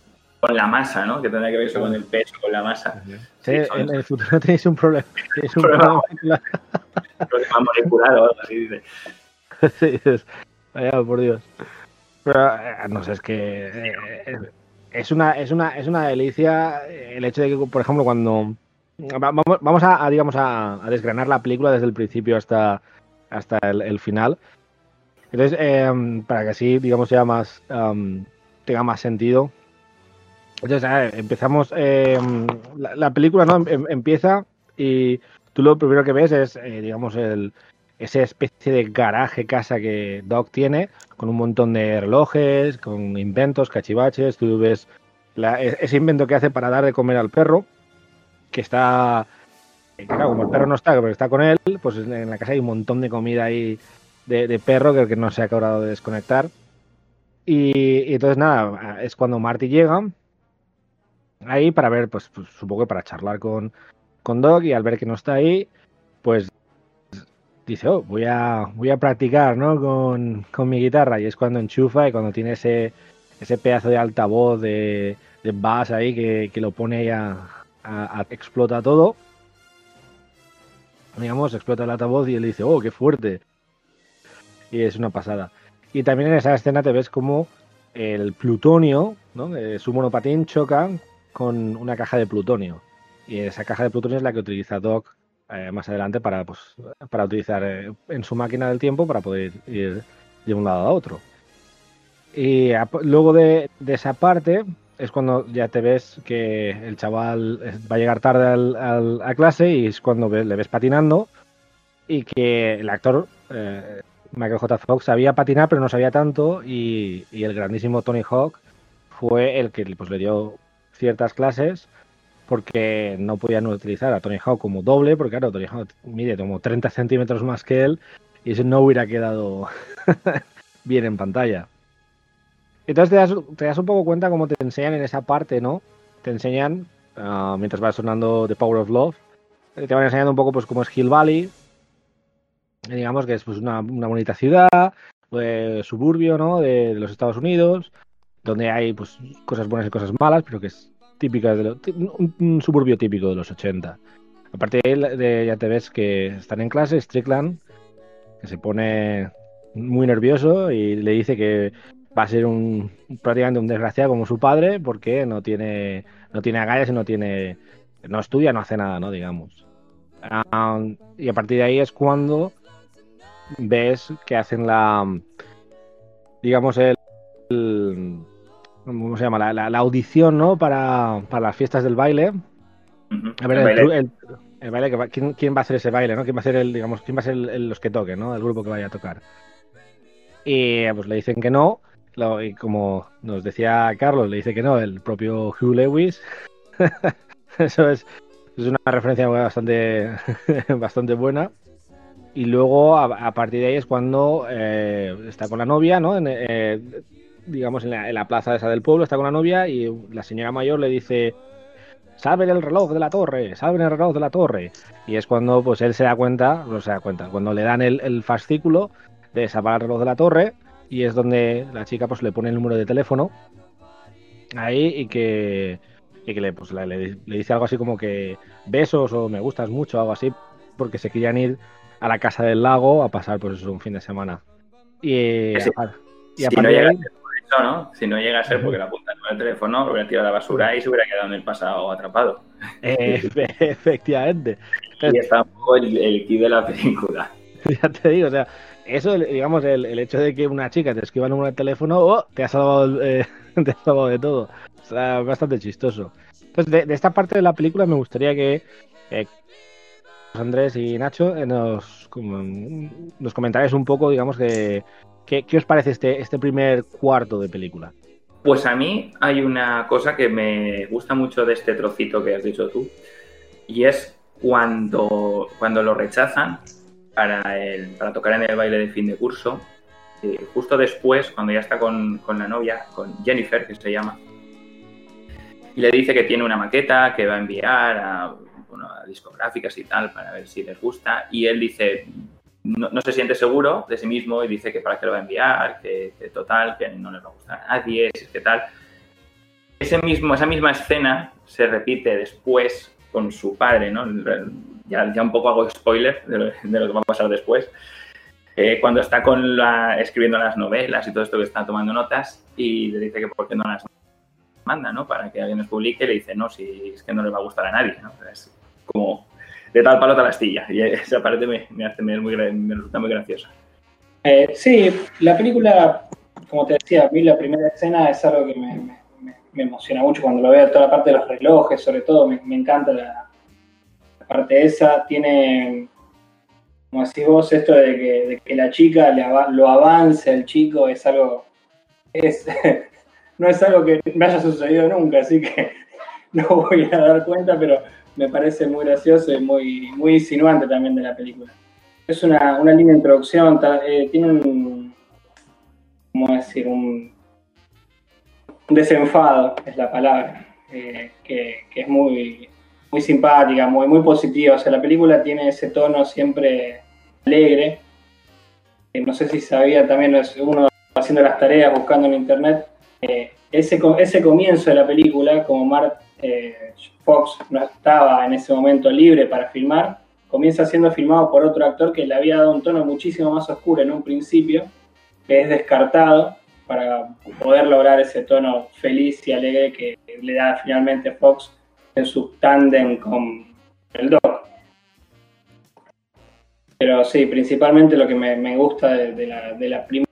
con la masa, ¿no? Que tendría que ver eso con el peso, con la masa. Sí, en el futuro tenéis un problema. Tenéis un problema, problema molecular o algo así, dice. es, por Dios. Pero, eh, no sé, es que eh, es, una, es, una, es una delicia el hecho de que, por ejemplo, cuando Vamos, a, digamos, a, desgranar la película desde el principio hasta, hasta el, final. Entonces, em, para que así, digamos, sea más, em, tenga más sentido. Entonces, empezamos, em, la, película ¿no? empieza y tú lo primero que ves es, eh, digamos, el, esa especie de garaje casa que Doc tiene, con un montón de relojes, con inventos, cachivaches. Tú ves e-, ese invento que hace para dar de comer al perro, que está. Claro, como el perro no está, pero está con él, pues en la casa hay un montón de comida ahí de, perro que, que no se ha acabado de desconectar. Y, entonces, nada, es cuando Marty llega ahí para ver, pues, pues supongo que para charlar con, con Doc y al ver que no está ahí, pues dice, oh, voy a, voy a practicar, ¿no? Con, con mi guitarra y es cuando enchufa y cuando tiene ese, ese pedazo de altavoz de, de bass ahí que, que lo pone ahí a, explota todo. Digamos, explota el altavoz y él dice, oh, qué fuerte. Y es una pasada. Y también en esa escena te ves como el plutonio, ¿no? Eh, su monopatín choca con una caja de plutonio. Y esa caja de plutonio es la que utiliza Doc eh, más adelante para, pues, para utilizar eh, en su máquina del tiempo para poder ir de un lado a otro. Y luego de, esa parte es cuando ya te ves que el chaval va a llegar tarde a clase y es cuando le ves patinando y que el actor Michael J. Fox sabía patinar, pero no sabía tanto, y, el grandísimo Tony Hawk fue el que pues, le dio ciertas clases porque no podían utilizar a Tony Hawk como doble, porque claro, Tony Hawk mide como 30 centímetros más que él y eso no hubiera quedado bien en pantalla. Entonces te das, un poco cuenta cómo te enseñan en esa parte, ¿no? Te enseñan, ah, mientras va sonando The Power of Love, te van enseñando un poco pues cómo es Hill Valley, digamos que es pues, una, bonita ciudad, pues, suburbio ¿no? de, los Estados Unidos, donde hay pues, cosas buenas y cosas malas, pero que es típica de un, suburbio típico de los 80. Aparte de, ya te ves que están en clase, Strickland, que se pone muy nervioso y le dice que va a ser un prácticamente un desgraciado como su padre porque no tiene no tiene agallas y no tiene no estudia no hace nada no digamos y a partir de ahí es cuando ves que hacen la, digamos, el, ¿cómo se llama? La, audición, ¿no? Para, las fiestas del baile. A ver, el, baile. que ¿quién, va a hacer ese baile, ¿no? ¿Quién va a ser el, digamos, quién va a ser los que toquen, ¿no? El grupo que vaya a tocar. Y pues le dicen que no. y como nos decía Carlos, le dice que no, el propio Hugh Lewis. Eso es, es una referencia bastante, bastante buena. Y luego, a, partir de ahí es cuando eh, está con la novia, ¿no? Eh, digamos, en la, plaza esa del pueblo, está con la novia y la señora mayor le dice, salve el reloj de la torre, salve el reloj de la torre. Y es cuando pues él se da cuenta, no se da cuenta, cuando le dan el, fascículo de salvar el reloj de la torre y es donde la chica pues le pone el número de teléfono ahí y que, y que le, pues, le, le, dice algo así como que besos o me gustas mucho, algo así, porque se querían ir a la casa del lago a pasar por eso un fin de semana. Y, llega a ser por ¿no? Si no llega a ser porque la apuntan con el teléfono, lo hubiera tirado a la basura y se hubiera quedado en el pasado atrapado. efectivamente. y está un poco el, el kit de la película. Ya te digo, o sea, eso, digamos, el, hecho de que una chica te escriba el número de teléfono, oh, te ha salvado, eh, te ha salvado de todo. O sea, bastante chistoso. Entonces, de, esta parte de la película me gustaría que eh, Andrés y Nacho, eh, nos, nos comentaréis un poco, digamos, que, ¿qué, os parece este, este primer cuarto de película? Pues a mí hay una cosa que me gusta mucho de este trocito que has dicho tú, y es cuando, cuando lo rechazan para, el, para tocar en el baile de fin de curso, eh, justo después, cuando ya está con, con la novia, con Jennifer, que se llama, y le dice que tiene una maqueta que va a enviar a a discográficas y tal para ver si les gusta. Y él dice, no, se siente seguro de sí mismo y dice que para qué lo va a enviar, que, total, que no les va a gustar a nadie, es que tal. Ese mismo, esa misma escena se repite después con su padre, ¿no? Ya, ya un poco hago spoiler de lo, que va a pasar después. Eh, cuando está con la, escribiendo las novelas y todo esto que está tomando notas y le dice que por qué no las manda, ¿no? Para que alguien nos publique, le dice, no, si es que no le va a gustar a nadie, ¿no? como de tal palo tal astilla. Y esa parte me, me, hace, me, muy, me resulta muy graciosa. Eh, sí, la película, como te decía, a mí la primera escena es algo que me, emociona mucho cuando lo veo, toda la parte de los relojes, sobre todo, me, encanta la, parte esa. Tiene, como decís vos, esto de que, de que la chica le lo avance al chico es algo, es, no es algo que me haya sucedido nunca, así que no voy a dar cuenta, pero me parece muy gracioso y muy, muy insinuante también de la película. Es una, una linda introducción, eh, tiene un, ¿cómo decir? Un, un desenfado, es la palabra, eh, que, que es muy, muy simpática, muy, muy positiva. O sea, la película tiene ese tono siempre alegre. Eh, no sé si sabía también, uno haciendo las tareas, buscando en internet, ese, ese comienzo de la película, como Mark eh, Fox no estaba en ese momento libre para filmar, comienza siendo filmado por otro actor que le había dado un tono muchísimo más oscuro en un principio, que es descartado para poder lograr ese tono feliz y alegre que le da finalmente Fox en su tándem con el Doc. Pero sí, principalmente lo que me, gusta de la, de la primera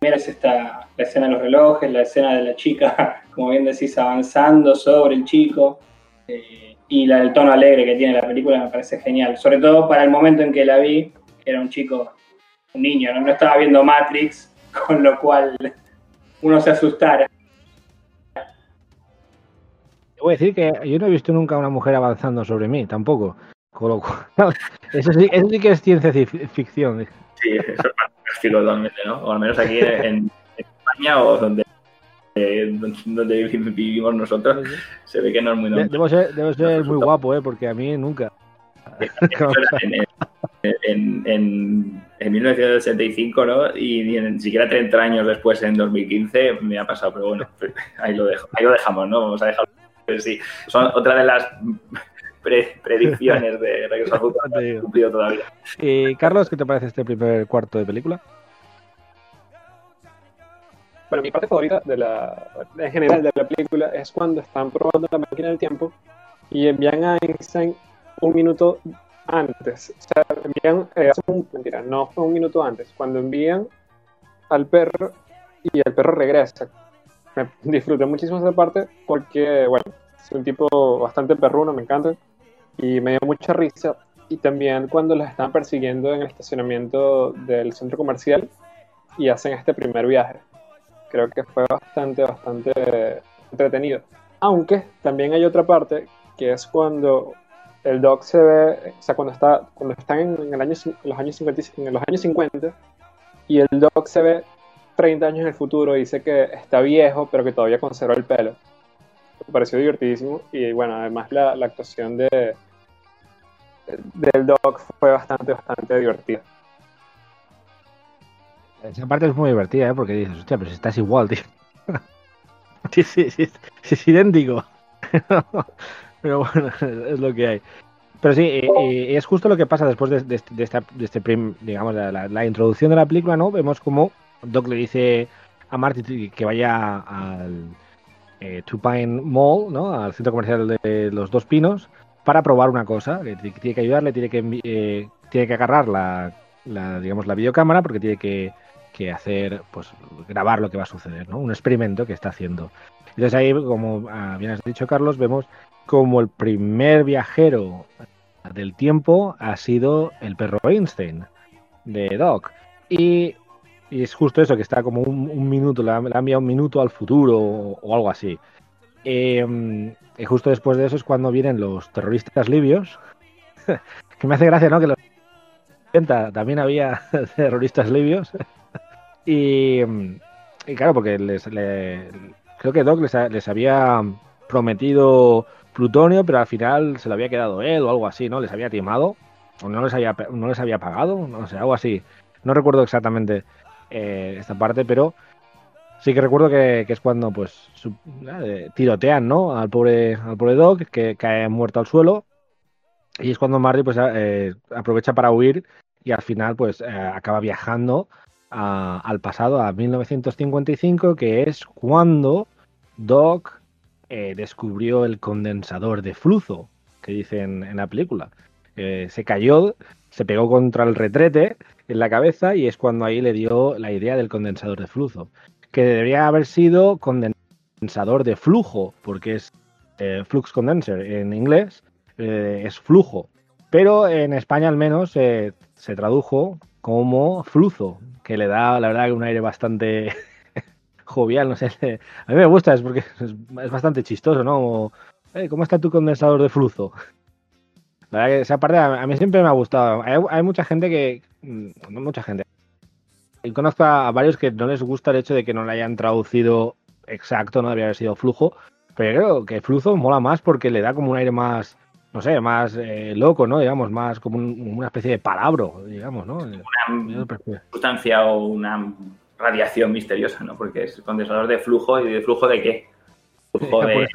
es esta, la escena de los relojes, la escena de la chica, como bien decís, avanzando sobre el chico, eh, y la, el tono alegre que tiene la película me parece genial. Sobre todo para el momento en que la vi, que era un chico, un niño, no, no estaba viendo Matrix, con lo cual uno se asustara. Te voy a decir que yo no he visto nunca a una mujer avanzando sobre mí, tampoco. Con lo cual, eso sí, eso sí que es ciencia ci- ficción. Sí, eso fantástico totalmente, ¿no? O al menos aquí en, España o donde, eh, donde vivimos nosotros, se ve que no es muy normal. debo ser, debo ser muy guapo, ¿eh? porque a mí nunca. en, en, en, en- en 1965, ¿no? Y ni siquiera 30 años después, en 2015, me ha pasado, pero bueno, ahí lo, dejo, ahí lo dejamos, ¿no? Vamos a dejarlo. Pero sí, son otra de las pre- predicciones de Regreso al Futuro no cumplido todavía. Y Carlos, ¿qué te parece este primer cuarto de película? Bueno, mi parte favorita de la, en general de la película es cuando están probando la máquina del tiempo y envían a Einstein un minuto antes. O sea, envían, eh, hace un- mentira, no fue un minuto antes, cuando envían al perro y el perro regresa. Me disfruté muchísimo esa parte porque, bueno, es un tipo bastante perruno, me encanta, y me dio mucha risa. Y también cuando los están persiguiendo en el estacionamiento del centro comercial y hacen este primer viaje creo que fue bastante, bastante entretenido. Aunque también hay otra parte que es cuando el Doc se ve, o sea, cuando, está, cuando están en, el año, en los años 50, y- en los años 50 y el Doc se ve 30 años en el futuro dice que está viejo, pero que todavía conserva el pelo. Me pareció divertidísimo y bueno, además la, actuación de del Doc fue bastante, bastante divertida. Esa parte es muy divertida, ¿eh? porque dices, hostia, pero si estás igual, tío. sí, sí, sí, sí, es idéntico. pero bueno, es lo que hay. Pero sí, es justo lo que pasa después de, de- de esta, de este prim- digamos, la, la- la introducción de la película, ¿no? Vemos como Doc le dice a Marty que vaya al eh, Mall, ¿no? Al centro comercial de los Dos Pinos, para probar una cosa. Tiene que ayudarle, tiene que, eh, tiene que agarrar la, digamos, la videocámara porque tiene que, que hacer, pues, grabar lo que va a suceder, ¿no? Un experimento que está haciendo. Entonces ahí, como bien has dicho, Carlos, vemos como el primer viajero del tiempo ha sido el perro Einstein de Doc. Y, y es justo eso, que está como un, un minuto, le ha, le ha enviado un minuto al futuro o, algo así. Eh, y justo después de eso es cuando vienen los terroristas libios. que me hace gracia, ¿no? Que los 80 también había terroristas libios. y, y claro, porque les, le- creo que Doc les, les había prometido plutonio, pero al final se lo había quedado él o algo así, ¿no? Les había timado, o no les había, no les había pagado, no sé, algo así. No recuerdo exactamente eh, esta parte, pero sí que recuerdo que, es cuando pues eh, tirotean, ¿no? Al pobre, al pobre Doc, que cae muerto al suelo. Y es cuando Marty pues eh, aprovecha para huir y al final pues acaba viajando al pasado, a 1955, que es cuando Doc descubrió el condensador de flujo, que dicen en la película. Se cayó, se pegó contra el retrete en la cabeza y es cuando ahí le dio la idea del condensador de flujo, que debería haber sido condensador de flujo, porque es eh, flux condenser en inglés, eh, es flujo. Pero en España al menos eh, se tradujo como Fluzo, que le da, la verdad, un aire bastante jovial, no sé. A mí me gusta, es porque es, bastante chistoso, ¿no? ¿Cómo está tu condensador de flujo? La verdad que esa parte a, mí siempre me ha gustado. Hay, mucha gente que. Mm, no mucha gente. Y conozco a, varios que no les gusta el hecho de que no le hayan traducido exacto, no debería haber sido flujo. Pero creo que flujo mola más porque le da como un aire más, no sé, más eh, loco, ¿no? Digamos, más como una especie de palabro, digamos, ¿no? Una sustancia o una radiación misteriosa, ¿no? Porque es condensador de flujo y de flujo de qué? Flujo de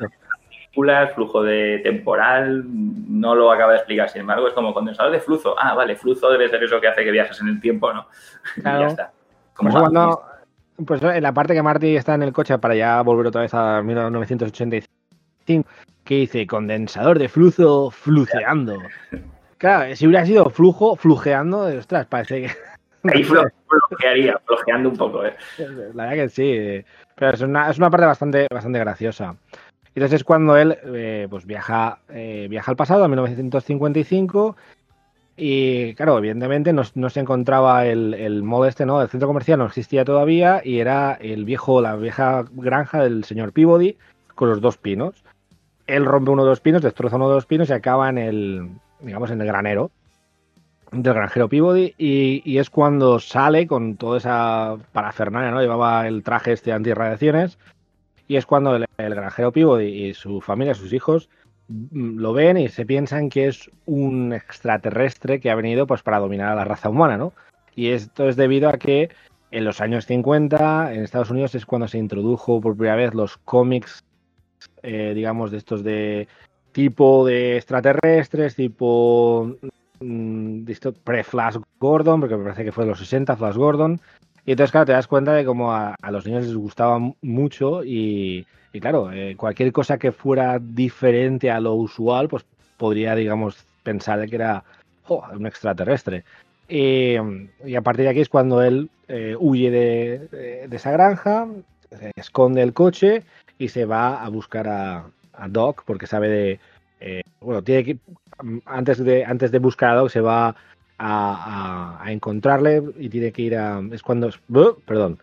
partículas, flujo de temporal, no lo acaba de explicar. Sin embargo, es como condensador de flujo. Ah, vale, flujo debe ser eso que hace que viajes en el tiempo, ¿no? Claro. ya está. Como pues, cuando, pues en la parte que Marty está en el coche para ya volver otra vez a 1985, que dice condensador de flujo fluceando. Claro, si hubiera sido flujo flujeando, ostras, parece que Ahí flojearía, flojeando un poco, ¿eh? La verdad que sí. Pero es una, es una parte bastante, bastante graciosa. Entonces es cuando él eh, pues viaja, eh, viaja al pasado, a 1955. Y claro, evidentemente no, se encontraba el, el modo este, ¿no? El centro comercial no existía todavía y era el viejo, la vieja granja del señor Peabody con los dos pinos. Él rompe uno de los pinos, destroza uno de los pinos y acaba en el, digamos, en el granero del granjero Peabody y, es cuando sale con toda esa parafernalia, ¿no? Llevaba el traje este antirradiaciones y es cuando el, granjero Peabody y su familia, sus hijos, mm, lo ven y se piensan que es un extraterrestre que ha venido pues para dominar a la raza humana, ¿no? Y esto es debido a que en los años 50 en Estados Unidos es cuando se introdujo por primera vez los cómics, eh, digamos, de estos de tipo de extraterrestres, tipo Mm, pre-Flash Gordon, porque me parece que fue de los 60, Flash Gordon. Y entonces, claro, te das cuenta de cómo a, los niños les gustaba mucho y, claro, eh, cualquier cosa que fuera diferente a lo usual, pues podría, digamos, pensar que era un extraterrestre. Y, a partir de aquí es cuando él eh, huye de, esa granja, esconde el coche y se va a buscar a, Doc porque sabe de... Eh, bueno, tiene que, antes de, antes de buscar a Doc se va a, encontrarle y tiene que ir a... Es cuando... Perdón.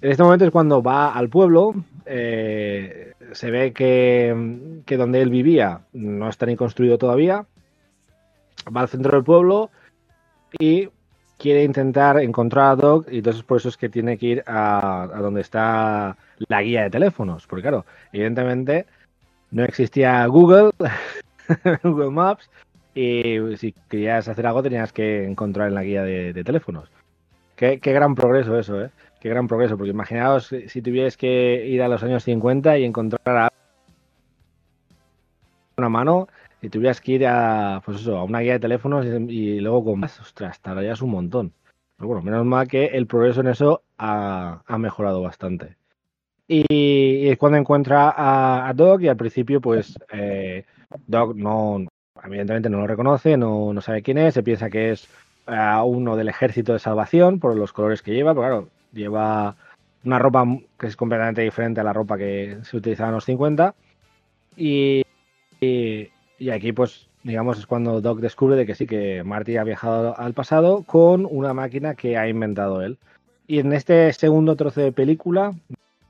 En este momento es cuando va al pueblo, eh, se ve que, que, donde él vivía no está ni construido todavía, va al centro del pueblo y quiere intentar encontrar a Doc y entonces por eso es que tiene que ir a, a donde está la guía de teléfonos, porque claro, evidentemente no existía Google, Google Maps y si querías hacer algo tenías que encontrar en la guía de, teléfonos. Qué, gran progreso eso, ¿eh? Qué gran progreso, porque imaginaos si tuvieras que ir a los años 50 y encontrar a una mano y tuvieras que ir a, pues eso, a una guía de teléfonos y, luego con más, ostras, tardarías un montón. Pero bueno, menos mal que el progreso en eso ha, mejorado bastante. Y, es cuando encuentra a, a Doc y al principio pues eh, Doc no, evidentemente no lo reconoce, no, sabe quién es, se piensa que es eh, uno del ejército de salvación por los colores que lleva, pero claro, lleva una ropa que es completamente diferente a la ropa que se utilizaba en los 50. Y, aquí, pues, digamos, es cuando Doc descubre de que sí, que Marty ha viajado al pasado con una máquina que ha inventado él. Y en este segundo trozo de película,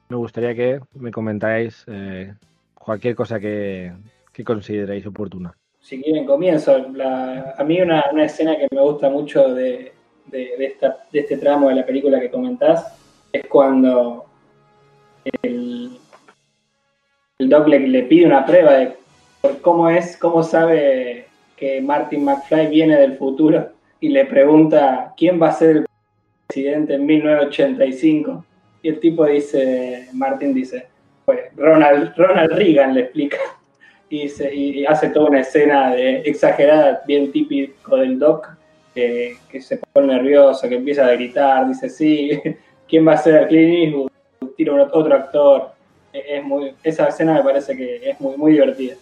me gustaría que me comentáis eh, cualquier cosa que, consideráis oportuna. Si quieren, comienzo. a mí una, escena que me gusta mucho de, este tramo de la película que comentás es cuando el, Doc le, pide una prueba de cómo es, cómo sabe que Martin McFly viene del futuro y le pregunta quién va a ser el presidente en 1985. Y el tipo dice, Martin dice, pues Ronald, Ronald Reagan le explica y, hace toda una escena exagerada, bien típico del doc, que se pone nervioso, que empieza a gritar, dice, sí, ¿quién va a ser Clint Eastwood? Tira otro actor. E, es muy, esa escena me parece que es muy, muy divertida.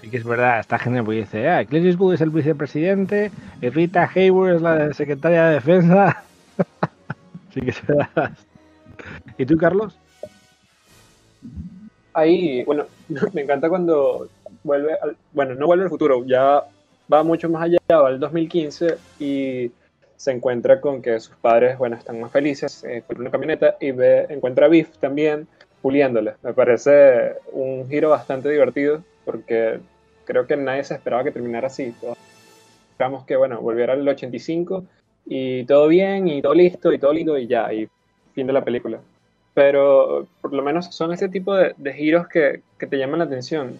Sí que es verdad, genial, porque dice, ah, Clint Eastwood es el vicepresidente, y Rita Hayward es la secretaria de defensa. sí que es verdad. ¿Y tú, Carlos? Ahí, bueno, me encanta cuando vuelve, al, bueno, no vuelve al futuro, ya va mucho más allá, va al 2015 y se encuentra con que sus padres, bueno, están más felices eh, una camioneta y ve, encuentra a Biff también puliéndole. Me parece un giro bastante divertido porque creo que nadie se esperaba que terminara así. esperamos que, bueno, volviera al 85 y todo bien y todo listo y todo lindo y ya, y fin de la película. Pero por lo menos son ese tipo de, giros que, que, te llaman la atención.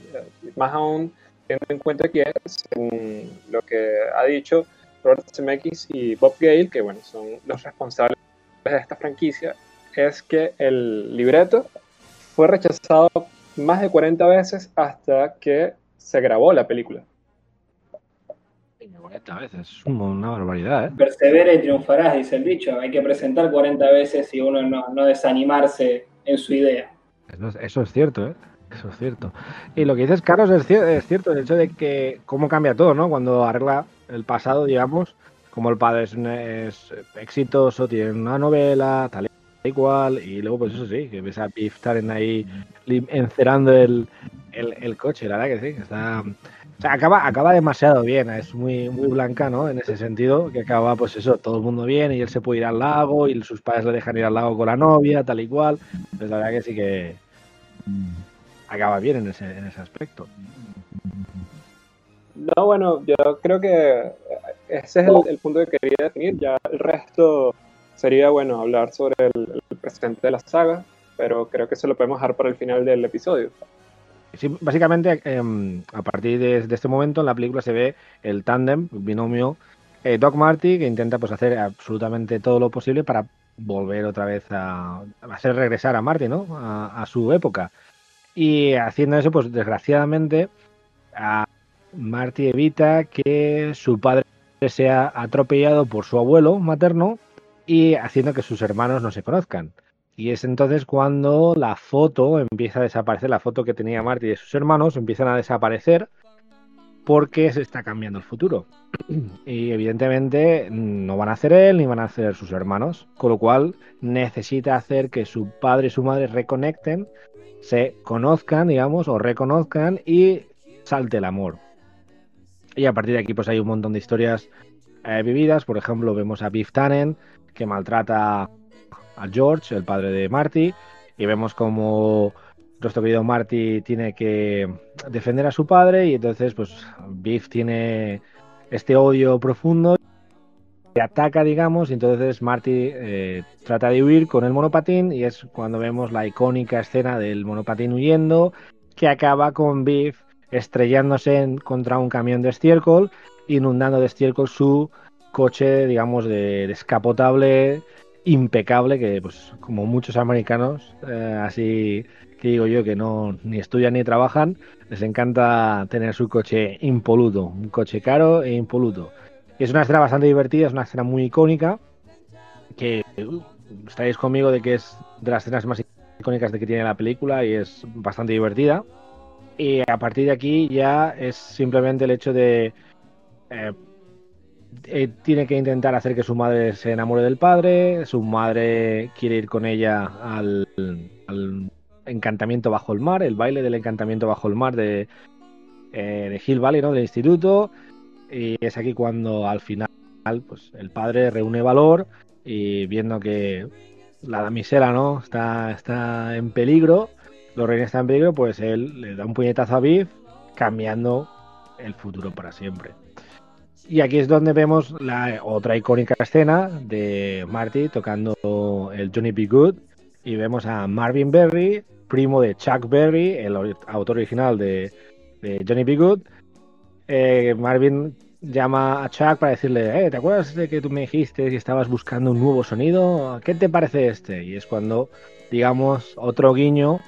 Más aún teniendo en cuenta que, según lo que ha dicho Robert Zemeckis y Bob Gale, que bueno, son los responsables de esta franquicia, es que el libreto fue rechazado más de 40 veces hasta que se grabó la película. 40 veces, es una barbaridad, ¿eh? Persevera y triunfarás, dice el dicho. Hay que presentar 40 veces y uno no, desanimarse en su idea. Eso, es cierto, ¿eh? Eso es cierto. Y lo que dices, Carlos, es, es cierto, el hecho de que cómo cambia todo, ¿no? Cuando arregla el pasado, digamos, como el padre es, exitoso, tiene una novela, tal y cual, y luego pues eso sí, que ves a Biff estar ahí encerando el, coche, la verdad que sí, está... O sea, acaba, acaba demasiado bien, es muy, muy blanca, ¿no? En ese sentido, que acaba, pues eso, todo el mundo bien y él se puede ir al lago y sus padres le dejan ir al lago con la novia, tal y cual. Pues la verdad que sí que acaba bien en ese, en ese aspecto. No, bueno, yo creo que ese es el, punto que quería definir. Ya el resto sería, bueno, hablar sobre el, presente de la saga, pero creo que se lo podemos dejar para el final del episodio. Básicamente, em, a partir de, este momento en la película se ve el tándem, binomio eh, Doc Marty, que intenta pues hacer absolutamente todo lo posible para volver otra vez a, hacer regresar a Marty, ¿no? A, a, su época. Y haciendo eso, pues desgraciadamente, a, Marty evita que su padre sea atropellado por su abuelo materno y haciendo que sus hermanos no se conozcan. Y es entonces cuando la foto empieza a desaparecer, la foto que tenía Marty de sus hermanos empiezan a desaparecer porque se está cambiando el futuro. Y evidentemente no van a hacer él ni van a hacer sus hermanos, con lo cual necesita hacer que su padre y su madre reconecten, se conozcan, digamos, o reconozcan y salte el amor. Y a partir de aquí pues hay un montón de historias eh, vividas. Por ejemplo, vemos a Biff Tannen que maltrata a George, el padre de Marty, y vemos como nuestro querido Marty tiene que defender a su padre y entonces pues Biff tiene este odio profundo que ataca, digamos, y entonces Marty eh, trata de huir con el monopatín y es cuando vemos la icónica escena del monopatín huyendo que acaba con Biff estrellándose contra un camión de estiércol, inundando de estiércol su coche, digamos, de descapotable impecable, que pues como muchos americanos, eh, así que digo yo, que no ni estudian ni trabajan, les encanta tener su coche impoluto, un coche caro e impoluto. Es una escena bastante divertida, es una escena muy icónica, que uh, estaréis conmigo de que es de las escenas más icónicas de que tiene la película y es bastante divertida. Y a partir de aquí ya es simplemente el hecho de... Eh, eh, tiene que intentar hacer que su madre se enamore del padre, su madre quiere ir con ella al, encantamiento bajo el mar, el baile del encantamiento bajo el mar de, eh, Hill Valley, ¿no? del instituto, y es aquí cuando al final pues, el padre reúne valor y viendo que la damisela ¿no? está, está en peligro, los reyes están en peligro, pues él le da un puñetazo a Biff, cambiando el futuro para siempre. Y aquí es donde vemos la otra icónica escena de Marty tocando el Johnny B. Good y vemos a Marvin Berry, primo de Chuck Berry, el autor original de, Johnny B. Good. Eh, Marvin llama a Chuck para decirle, eh, ¿te acuerdas de que tú me dijiste que estabas buscando un nuevo sonido? ¿Qué te parece este? Y es cuando, digamos, otro guiño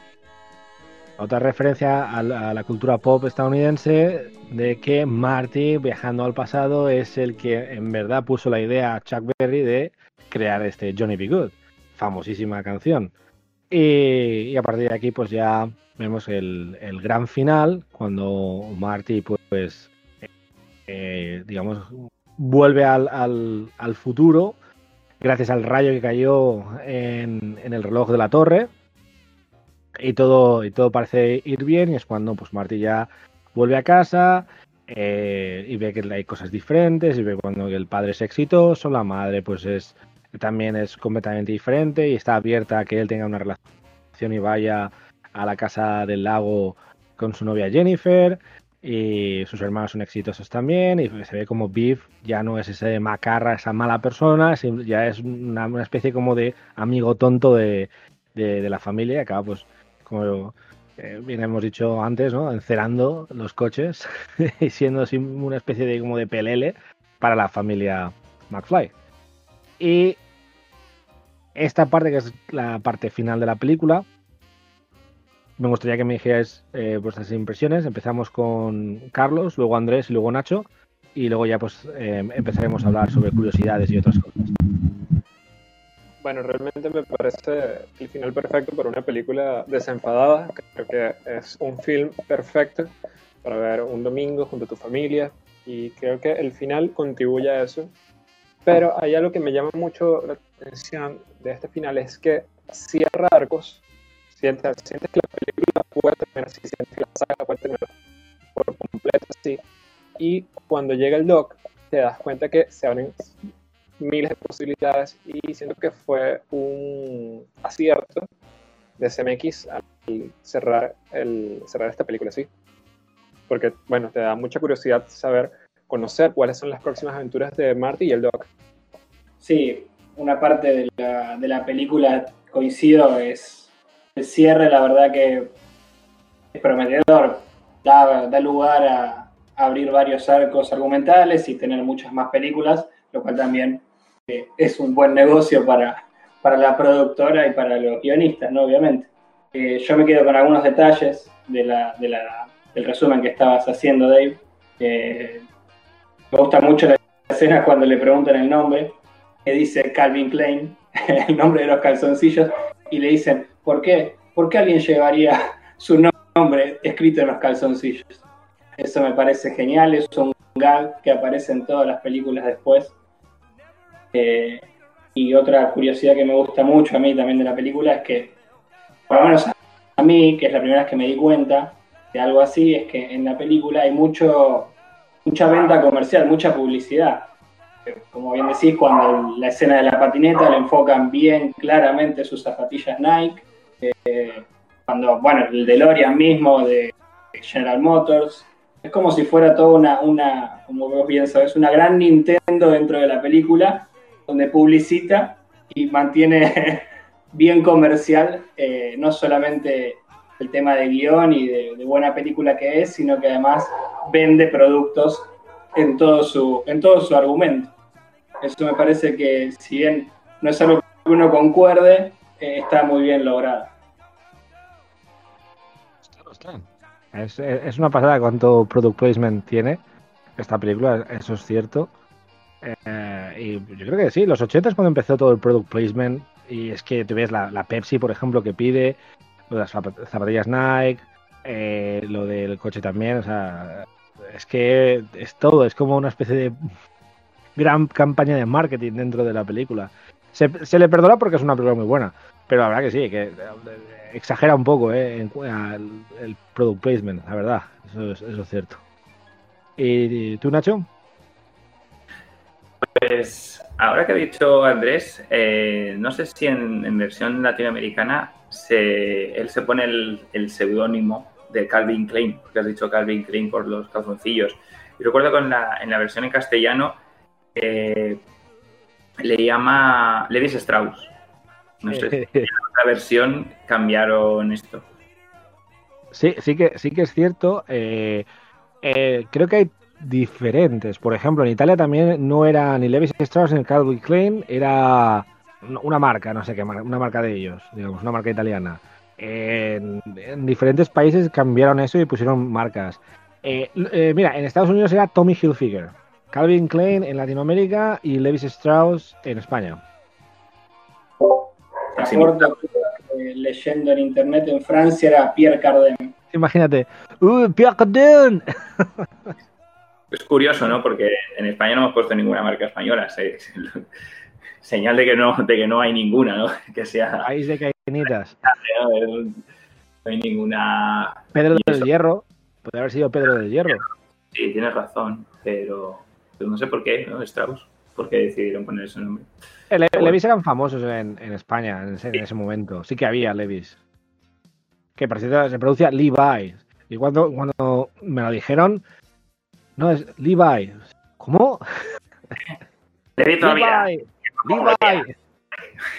otra referencia a la, cultura pop estadounidense de que Marty, viajando al pasado, es el que en verdad puso la idea a Chuck Berry de crear este Johnny B. Good, famosísima canción. Y, a partir de aquí, pues ya vemos el, gran final, cuando Marty, pues, eh, digamos, vuelve al, futuro gracias al rayo que cayó en el reloj de la torre y todo, y todo parece ir bien y es cuando pues Marty ya vuelve a casa, eh, y ve que hay cosas diferentes, y ve cuando el padre es exitoso, la madre pues es también es completamente diferente y está abierta a que él tenga una relación y vaya a la casa del lago con su novia Jennifer y sus hermanos son exitosos también y se ve como Beef ya no es ese macarra, esa mala persona, ya es una, especie como de amigo tonto de, de, la familia y acaba pues como eh, bien hemos dicho antes, ¿no? encerando los coches y siendo así una especie de como de pelele para la familia McFly. Y esta parte, que es la parte final de la película, me gustaría que me dijeras eh, vuestras impresiones. Empezamos con Carlos, luego Andrés y luego Nacho. Y luego ya pues eh, empezaremos a hablar sobre curiosidades y otras cosas. Bueno, realmente me parece el final perfecto para una película desenfadada. Creo que es un film perfecto para ver un domingo junto a tu familia. Y creo que el final contribuye a eso. Pero hay algo que me llama mucho la atención de este final, es que cierra arcos sientes, sientes que la película puede terminar así, sientes que la saga puede terminar por completo así. Y cuando llega el doc, te das cuenta que se abren miles de posibilidades y siento que fue un acierto de CMX al cerrar, el, cerrar esta película así. Porque, bueno, te da mucha curiosidad saber, conocer cuáles son las próximas aventuras de Marty y el Doc. Sí, una parte de la, de la película, coincido, es el cierre, la verdad que es prometedor, da, lugar a, abrir varios arcos argumentales y tener muchas más películas, lo cual también eh, es un buen negocio para, para la productora y para los guionistas, ¿no? Obviamente. Eh, yo me quedo con algunos detalles de la, del resumen que estabas haciendo, Dave. me gusta mucho la escena cuando le preguntan el nombre, que dice Calvin Klein, el nombre de los calzoncillos, y le dicen, ¿Por qué? ¿Por qué alguien llevaría su nombre escrito en los calzoncillos? Eso me parece genial, es un gag que aparece en todas las películas después. Eh, y otra curiosidad que me gusta mucho a mí también de la película es que, por lo menos a mí, que es la primera vez que me di cuenta de algo así, es que en la película hay mucho, mucha venta comercial, mucha publicidad. Como bien decís, cuando la escena de la patineta le enfocan bien claramente sus zapatillas Nike, eh, cuando, bueno, el DeLorean mismo de General Motors, es como si fuera toda una, una, como vos bien sabes, una gran Nintendo dentro de la película, donde publicita y mantiene bien comercial, eh, no solamente el tema de guion y de, buena película que es, sino que además vende productos en todo su, en todo su argumento. Eso me parece que, si bien no es algo que uno concuerde, eh, está muy bien logrado. Es, una pasada cuánto product placement tiene esta película, eso es cierto. Eh, y yo creo que sí, los 80 es cuando empezó todo el product placement. Y es que tú ves la, Pepsi, por ejemplo, que pide, las zapatillas Nike, eh, lo del coche también. O sea, es que es todo, es como una especie de gran campaña de marketing dentro de la película. Se, se le perdona porque es una película muy buena, pero la verdad que sí, que exagera un poco ¿eh? el, product placement, la verdad, eso es, eso es cierto. ¿Y tú, Nacho? Pues ahora que ha dicho Andrés, eh, no sé si en, versión latinoamericana se, él se pone el, seudónimo de Calvin Klein, porque has dicho Calvin Klein por los calzoncillos. Y recuerdo que en la, en la versión en castellano eh, le llama Levis Strauss. No sé si en otra versión cambiaron esto. Sí, sí que, sí que es cierto. Eh, eh, creo que hay diferentes. Por ejemplo, en Italia también no era ni Levis Strauss ni Calvin Klein, era una marca, no sé qué marca, una marca de ellos, digamos, una marca italiana. En, diferentes países cambiaron eso y pusieron marcas. Eh, mira, en Estados Unidos era Tommy Hilfiger, Calvin Klein en Latinoamérica y Levis Strauss en España leyendo en internet en Francia era Pierre Cardin. Imagínate, ¡Uh, Pierre Cardin! Es curioso, ¿no? Porque en España no hemos puesto ninguna marca española. Señal de que no, de que no hay ninguna, ¿no? Que sea. País de cainitas. No hay ninguna. Pedro del Hierro. Puede haber sido Pedro del Hierro. Sí, tienes razón, pero, no sé por qué, ¿no? Strauss, ¿por qué decidieron poner ese nombre? El, Levis eran famosos en, España en ese, momento, sí que había Levis. Que se pronuncia Levi. Y cuando, cuando me lo dijeron, no, es Levi. ¿Cómo? Levi todavía. Levi.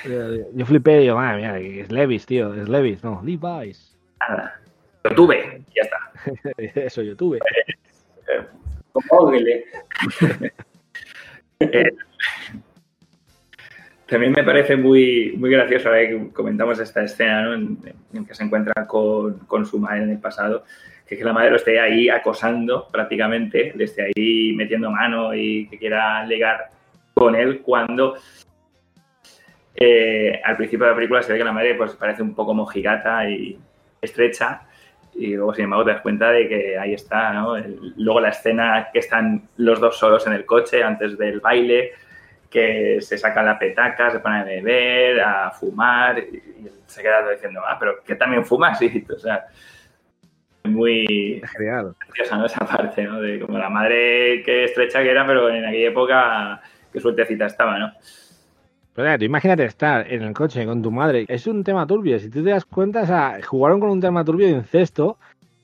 Levi. Yo flipé, yo, madre mía, es Levis, tío, es Levis, no, Levi's. Nada, lo tuve, ya está. Eso, yo tuve. eh, también me parece muy, muy gracioso que comentamos esta escena ¿no? en, que se encuentra con, con, su madre en el pasado, que, que la madre lo esté ahí acosando prácticamente, le ahí metiendo mano y que quiera ligar con él cuando eh, al principio de la película se ve que la madre pues, parece un poco mojigata y estrecha. Y luego, sin embargo, te das cuenta de que ahí está, luego la escena que están los dos solos en el coche antes del baile, que se sacan la petaca, se ponen a beber, a fumar, y, se queda diciendo, ah, pero ¿qué también fumas? Y, o sea, muy genial. ¿no? Esa parte, ¿no? De como la madre que estrecha que era, pero en aquella época qué suertecita estaba, ¿no? Pero tú imagínate estar en el coche con tu madre. Es un tema turbio. Si tú te das cuenta, o sea, jugaron con un tema turbio de incesto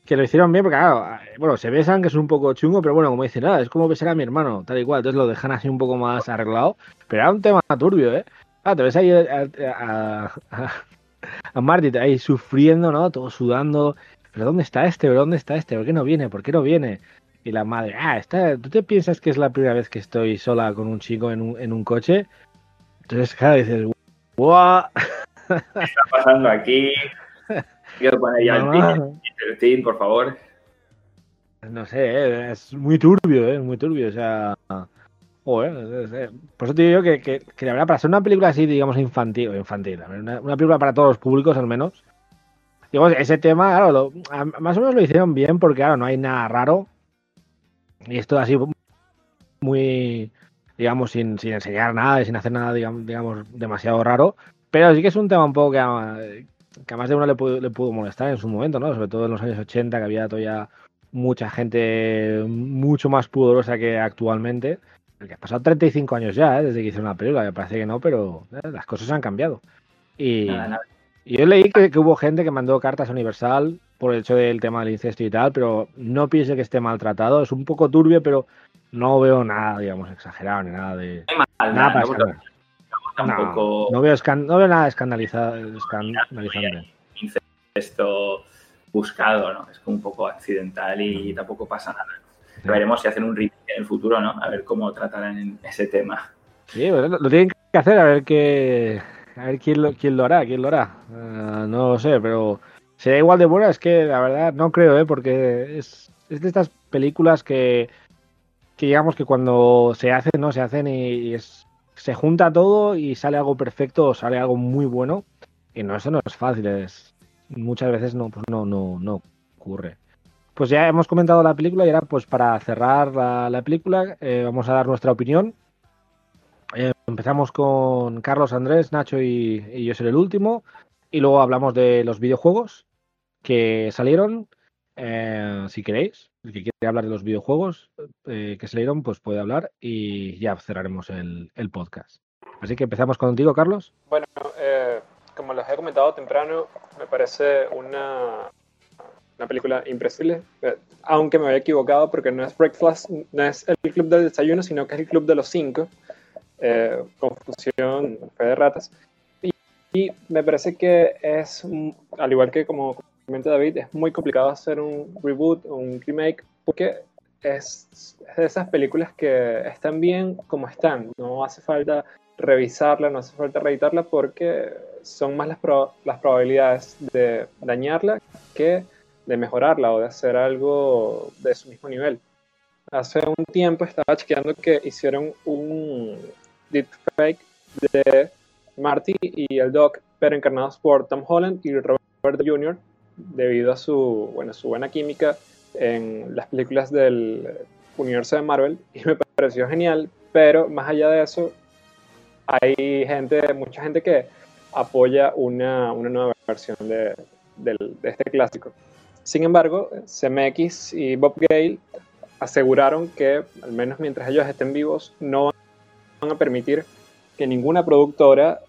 que lo hicieron bien, porque claro, bueno, se besan, que es un poco chungo, pero bueno, como dicen, nada, es como besar a mi hermano, tal y cual. Entonces lo dejan así un poco más arreglado. Pero era un tema turbio, ¿eh? Ah, te ves ahí a, a, a, Marty ahí sufriendo, ¿no? Todo sudando. ¿Pero dónde está este? ¿Pero dónde está este? ¿Por qué no viene? ¿Por qué no viene? Y la madre, ah, está, ¿tú te piensas que es la primera vez que estoy sola con un chico en un, en un coche? Entonces, claro, dices, ¡guau! ¿Qué está pasando aquí? Quiero poner ya el team, por favor. No sé, eh, es muy turbio, ¿eh? Es muy turbio, o sea... Joder, por eso te digo que, que, que, la verdad, para ser una película así, digamos, infantil, infantil una, una película para todos los públicos al menos, digamos, ese tema, claro, más o menos lo hicieron bien porque, claro, no hay nada raro. Y esto así muy, digamos, sin, sin enseñar nada y sin hacer nada, digamos, demasiado raro. Pero sí que es un tema un poco que a, que más de uno le pudo, le pudo molestar en su momento, ¿no? Sobre todo en los años 80, que había todavía mucha gente mucho más pudorosa que actualmente. Que ha pasado 35 años ya, ¿eh? desde que hicieron la película, me parece que no, pero ¿eh? las cosas han cambiado. Y yo leí que, que, hubo gente que mandó cartas a Universal por el hecho del tema del incesto y tal, pero no piense que esté maltratado. Es un poco turbio, pero no veo nada, digamos, exagerado ni nada de. Mal, nada, para tampoco... no, veo no veo nada escandalizado, escandalizante. Esto buscado, ¿no? Es un poco accidental y tampoco pasa nada. Veremos si hacen un remake en el futuro, ¿no? A ver cómo tratarán ese tema. Sí, pues lo, tienen que hacer, a ver qué. A ver quién lo, quién lo hará, quién lo hará. Uh, no lo sé, pero será igual de buena, es que la verdad no creo, ¿eh? Porque es, es de estas películas que que digamos que cuando se hacen, ¿no? Se hacen y, se junta todo y sale algo perfecto o sale algo muy bueno. Y no, eso no es fácil, es, muchas veces no, pues no, no, no ocurre. Pues ya hemos comentado la película y ahora pues para cerrar la, película eh, vamos a dar nuestra opinión. Eh, empezamos con Carlos Andrés, Nacho y, yo seré el último. Y luego hablamos de los videojuegos que salieron eh, si queréis, el que quiere hablar de los videojuegos eh, que salieron, pues puede hablar y ya cerraremos el, podcast. Así que empezamos contigo, Carlos. Bueno, eh, como les he comentado temprano, me parece una, una película impresible, aunque me había equivocado porque no es Breakfast, no es el club del desayuno, sino que es el club de los cinco. Confusión, fe de ratas. Y, me parece que es, al igual que como David, es muy complicado hacer un reboot un remake porque es, de esas películas que están bien como están. No hace falta revisarla, no hace falta reeditarla porque son más las, las probabilidades de dañarla que de mejorarla o de hacer algo de su mismo nivel. Hace un tiempo estaba chequeando que hicieron un deepfake de Marty y el Doc, pero encarnados por Tom Holland y Robert Jr., debido a su, bueno, su buena química en las películas del universo de Marvel y me pareció genial, pero más allá de eso, hay gente, mucha gente que apoya una, una nueva versión de, este clásico. Sin embargo, CMX y Bob Gale aseguraron que, al menos mientras ellos estén vivos, no van a permitir que ninguna productora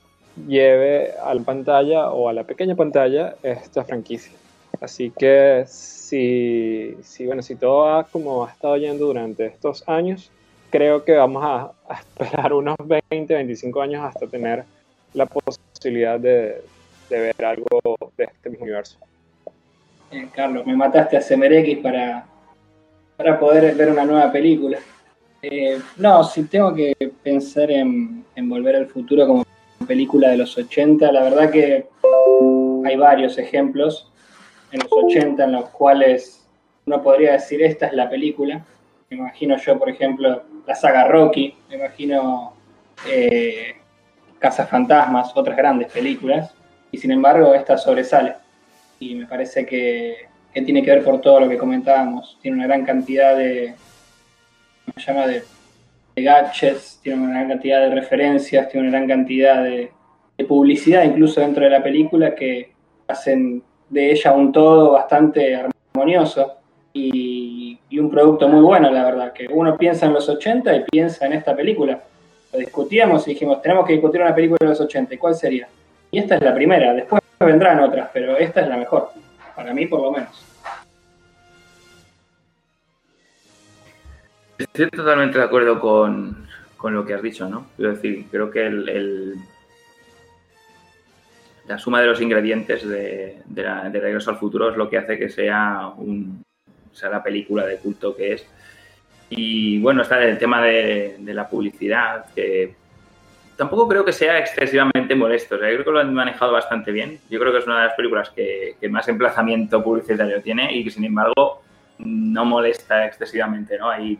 lleve a la pantalla o a la pequeña pantalla esta franquicia. Así que si, si, bueno, si todo va como ha estado yendo durante estos años, creo que vamos a, esperar unos 20, 25 años hasta tener la posibilidad de, ver algo de este mismo universo. Eh, Carlos, me mataste a CMRX para, para poder ver una nueva película. Eh, no, si tengo que pensar en, Volver al Futuro como película de los 80, la verdad que hay varios ejemplos en los 80 en los cuales uno podría decir esta es la película. Me imagino yo, por ejemplo, la saga Rocky, me imagino eh, Casas Fantasmas, otras grandes películas, y sin embargo esta sobresale. Y me parece que, tiene que ver por todo lo que comentábamos. Tiene una gran cantidad de, llama de, gadgets, tiene una gran cantidad de referencias, tiene una gran cantidad de, de publicidad incluso dentro de la película que hacen de ella un todo bastante armonioso y, un producto muy bueno, la verdad, que uno piensa en los 80 y piensa en esta película. Lo discutíamos y dijimos, tenemos que discutir una película de los 80, ¿y cuál sería? Y esta es la primera, después vendrán otras, pero esta es la mejor, para mí por lo menos. Estoy totalmente de acuerdo con, lo que has dicho, ¿no? Quiero decir, creo que el la suma de los ingredientes de, Regreso al Futuro es lo que hace que sea, un, sea la película de culto que es. Y bueno, está el tema de, la publicidad, que tampoco creo que sea excesivamente molesto. yo creo que lo han manejado bastante bien. Yo creo que es una de las películas que, más emplazamiento publicitario tiene y que sin embargo no molesta excesivamente, ¿no? Ahí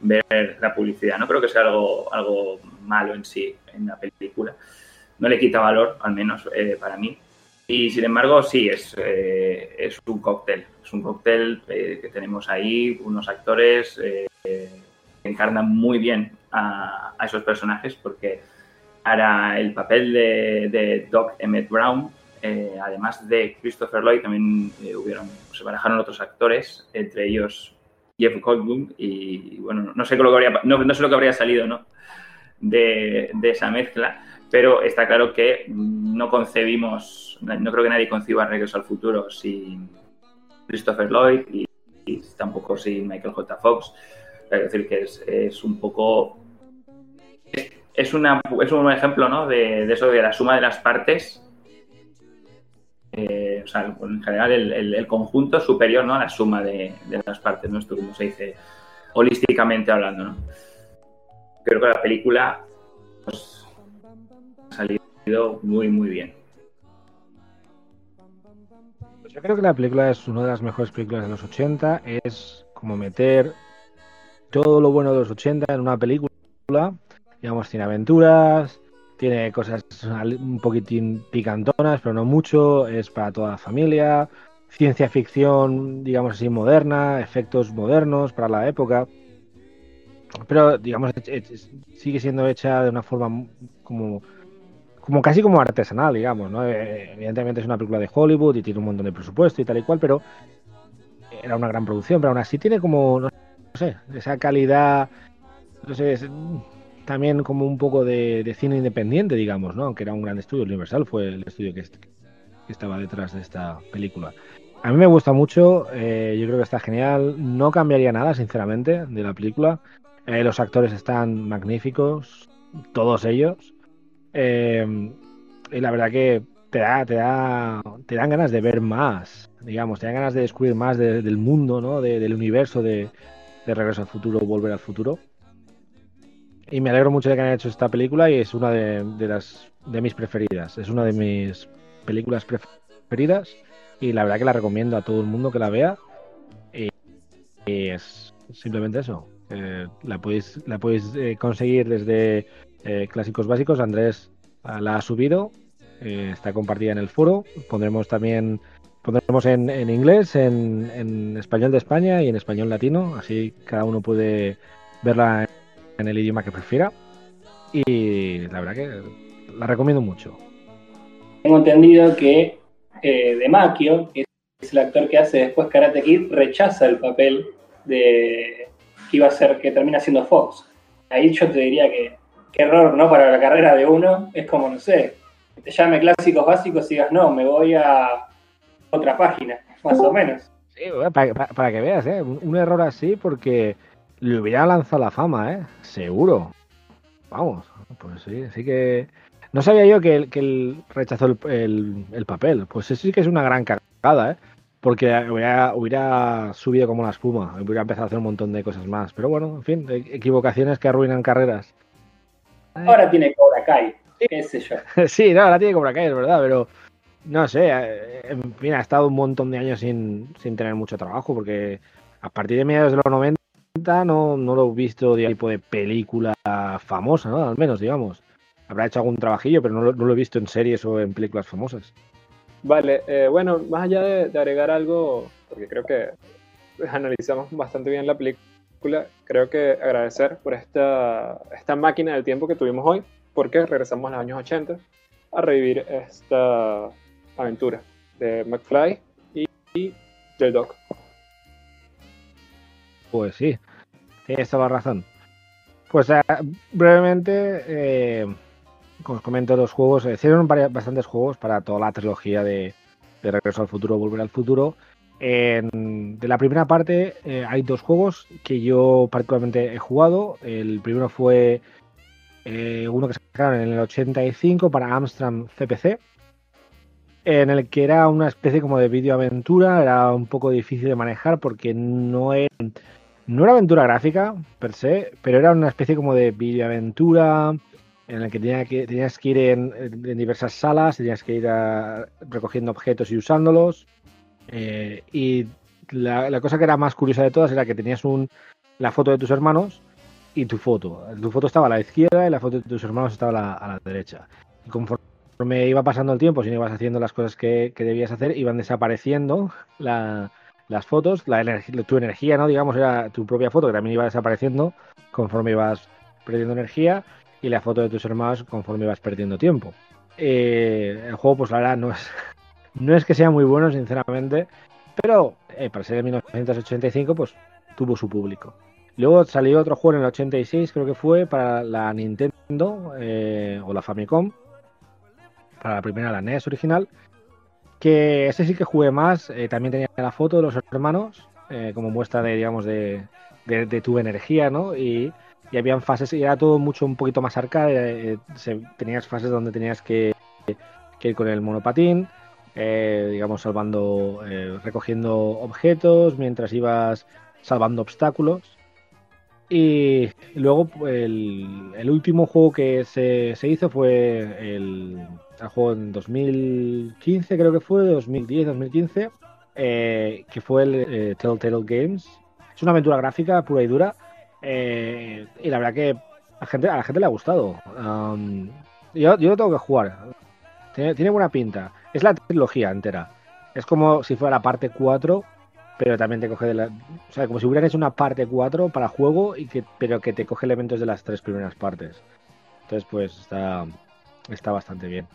ver la publicidad. No creo que sea algo, algo malo en sí en la película no le quita valor, al menos eh, para mí. Y sin embargo, sí, es, eh, es un cóctel. Es un cóctel eh, que tenemos ahí, unos actores que encarnan muy bien a, esos personajes, porque para el papel de, Doc Emmett Brown, además de Christopher Lloyd, también hubieron, se barajaron otros actores, entre ellos Jeff Goldblum, y, bueno, no sé, lo que habría, no, sé lo que habría salido ¿no? de, de esa mezcla pero está claro que no concebimos, no creo que nadie conciba Regreso al Futuro sin Christopher Lloyd y, tampoco sin Michael J. Fox. Es decir, que es, un poco. Es, una, es un ejemplo ¿no? de, eso de la suma de las partes. O sea, en general, el, conjunto superior ¿no? a la suma de, las partes, ¿no? Esto como se dice holísticamente hablando. ¿no? Creo que la película pues, salido muy, muy bien. Pues yo creo que la película es una de las mejores películas de los 80. Es como meter todo lo bueno de los 80 en una película. Digamos, tiene aventuras, tiene cosas un poquitín picantonas, pero no mucho. Es para toda la familia. Ciencia ficción, digamos así, moderna, efectos modernos para la época. Pero, digamos, sigue siendo hecha de una forma como como casi como artesanal, digamos, ¿no? Eh, evidentemente es una película de Hollywood y tiene un montón de presupuesto y tal y cual, pero era una gran producción, pero aún así tiene como, no sé, esa calidad, no sé, también como un poco de, cine independiente, digamos, ¿no? Aunque era un gran estudio, Universal fue el estudio que, estaba detrás de esta película. A mí me gusta mucho, eh, yo creo que está genial, no cambiaría nada, sinceramente, de la película. Eh, los actores están magníficos, todos ellos. Eh, y la verdad que te da, te da, te dan ganas de ver más, digamos, te dan ganas de descubrir más del mundo, ¿no? del universo de, Regreso al Futuro, Volver al Futuro. Y me alegro mucho de que hayan hecho esta película y es una de, las de mis preferidas. Es una de mis películas preferidas y la verdad que la recomiendo a todo el mundo que la vea. Y, es simplemente eso. Eh, la podéis, la podéis eh, conseguir desde eh, clásicos básicos. Andrés ah, la ha subido, está compartida en el foro. Pondremos también pondremos en, inglés, en, español de España y en español latino, así cada uno puede verla en el idioma que prefiera. Y la verdad que la recomiendo mucho. Tengo entendido que eh, De Maquio, que es el actor que hace después Karate Kid, rechaza el papel de que iba a ser, que termina siendo Fox. Ahí yo te diría que qué error, ¿no? Para la carrera de uno, es como, no sé, que te llame clásicos básicos y digas, no, me voy a otra página, más o menos. Sí, para, para- para que veas, ¿eh? Un un error así porque le hubiera lanzado la fama, ¿eh? Seguro. Vamos, pues sí, así que... No sabía yo que él, que él rechazó el, el- el papel. Pues eso sí que es una gran cagada, ¿eh? Porque hubiera, hubiera subido como la espuma, hubiera empezado a hacer un montón de cosas más. Pero bueno, en fin, e- equivocaciones que arruinan carreras. Ahora tiene Cobra Kai, qué sé yo. sí, no, ahora tiene Cobra Kai, es verdad, pero no sé, eh, en fin, ha estado un montón de años sin, sin tener mucho trabajo, porque a partir de mediados de los 90 no, no lo he visto de tipo de película famosa. Al menos, digamos. Habrá hecho algún trabajillo, pero no lo, no lo he visto en series o en películas famosas. Vale, eh, bueno, más allá de, de agregar algo, porque creo que analizamos bastante bien la película, creo que agradecer por esta, esta máquina del tiempo que tuvimos hoy, porque regresamos a los años 80 a revivir esta aventura de McFly y, y del Doc. Pues sí, tienes toda la razón. Pues eh, brevemente, eh, os comento los juegos. eh, Hicieron bastantes juegos para toda la trilogía de, Regreso al Futuro, Volver al Futuro. De la primera parte hay dos juegos que yo particularmente he jugado. El primero fue uno que sacaron en el 85 para Amstrad CPC, en el que era una especie como de videoaventura, era un poco difícil de manejar porque no era, no era aventura gráfica per se, pero era una especie como de videoaventura en el que, tenía que tenías que ir en, en diversas salas, tenías que ir recogiendo objetos y usándolos. eh, y la, la cosa que era más curiosa de todas era que tenías un, la foto de tus hermanos y tu foto. Tu foto estaba a la izquierda y la foto de tus hermanos estaba a la, a la derecha. Y conforme iba pasando el tiempo, si no ibas haciendo las cosas que, que debías hacer, iban desapareciendo la- las fotos, tu energía, ¿no? Digamos, era tu propia foto que también iba desapareciendo conforme ibas perdiendo energía y la foto de tus hermanos conforme ibas perdiendo tiempo. Eh, el juego, pues la verdad, no es, no es que sea muy bueno, sinceramente, pero eh, para ser de 1985, pues tuvo su público. Luego salió otro juego en el 86, creo que fue, para la Nintendo eh, o la Famicom, para la primera, la NES original, que ese sí que jugué más, eh, también tenía la foto de los hermanos, eh, como muestra de, digamos, de, de- tu energía, ¿no? Y, y habían fases, y era todo mucho un poquito más arcade, eh, tenías fases donde tenías que, ir con el monopatín, digamos, salvando, recogiendo objetos mientras ibas salvando obstáculos. Y luego el, el último juego que se, se hizo fue el, juego en 2015, creo que fue, 2010, 2015, eh, que fue el eh, Telltale Games. Es una aventura gráfica pura y dura. eh, y la verdad que a gente, a la gente le ha gustado. Um, yo, yo lo tengo que jugar. Tiene, tiene buena pinta. Es la trilogía entera. Es como si fuera la parte 4 pero también te coge de la. O sea, como si hubieran hecho una parte 4 para juego, y que, pero que te coge elementos de las tres primeras partes. Entonces, pues está, está bastante bien.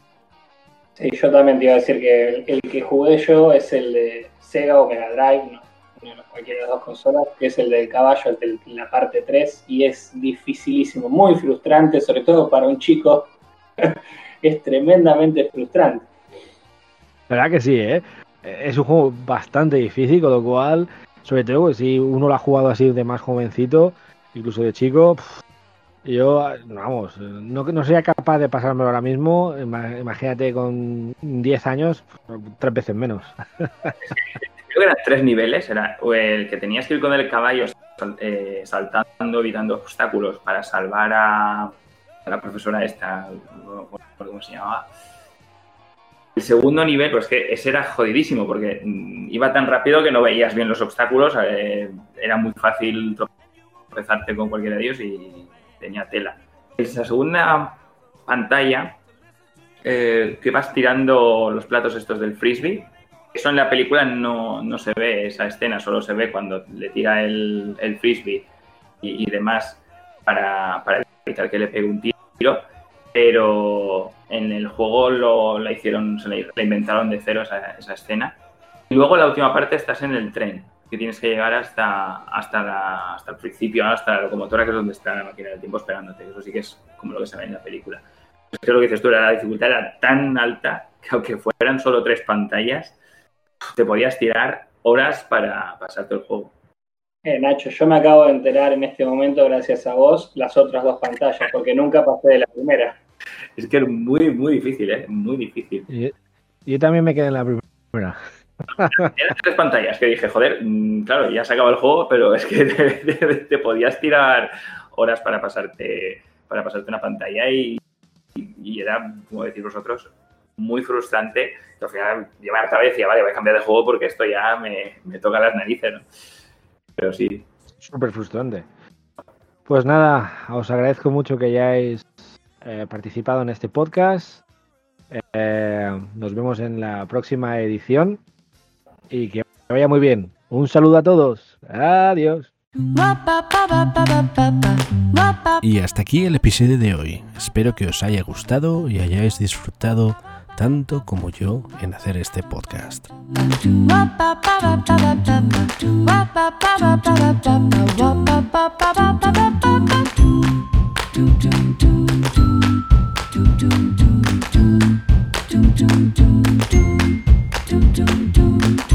Sí, yo también te iba a decir que el, que jugué yo es el de Sega o Mega Drive, no, no, cualquiera de las dos consolas, que es el del caballo, el la parte 3, y es dificilísimo, muy frustrante, sobre todo para un chico. es tremendamente frustrante. La verdad que sí, ¿eh? Es un juego bastante difícil, con lo cual, sobre todo si uno lo ha jugado así de más jovencito, incluso de chico, yo, vamos, no, no sería capaz de pasármelo ahora mismo. ima- Imagínate con 10 años, tres veces menos. Creo que eran tres niveles. Era el que tenías que ir con el caballo eh, saltando, evitando obstáculos para salvar a, la profesora esta, no cómo se llamaba. El segundo nivel, pues que ese era jodidísimo porque mm, iba tan rápido que no veías bien los obstáculos. eh, era muy fácil tropezarte con cualquiera de ellos y tenía. Esa segunda pantalla eh, que vas tirando los platos estos del frisbee. Eso en la película no, no se ve esa escena, solo se ve cuando le tira el, el frisbee y, demás para, para evitar que le pegue un tiro. Pero en el juego lo, la hicieron, se la inventaron de cero esa, esa escena. Y luego la última parte estás en el tren. Que tienes que llegar hasta, hasta, la, hasta el principio, hasta la locomotora, que es donde está la máquina del tiempo esperándote. Eso sí que es como lo que se ve en la película. Es que lo que dices tú, la dificultad era tan alta que aunque fueran solo tres pantallas, te podías tirar horas para pasarte el juego. Eh, Nacho, yo me acabo de enterar en este momento, gracias a vos, las otras dos pantallas, porque nunca pasé de la primera. Es que es muy, muy difícil, ¿eh? Muy difícil. Yo también me quedé en la primera. Eran tres pantallas que dije, joder, mm, claro, ya se acaba el juego, pero es que te, podías tirar horas para pasarte, para pasarte una pantalla y, era, como decís vosotros, muy frustrante. al final yo me hartaba y decía, vale, voy a cambiar de juego porque esto ya me, me toca las narices, ¿no? Pero sí. Súper frustrante. Pues nada, os agradezco mucho que hayáis eh, participado en este podcast. Eh, nos vemos en la próxima edición y que vaya muy bien. Un saludo a todos. Adiós. Y hasta aquí el episodio de hoy. Espero que os haya gustado y hayáis disfrutado tanto como yo en hacer este podcast. do do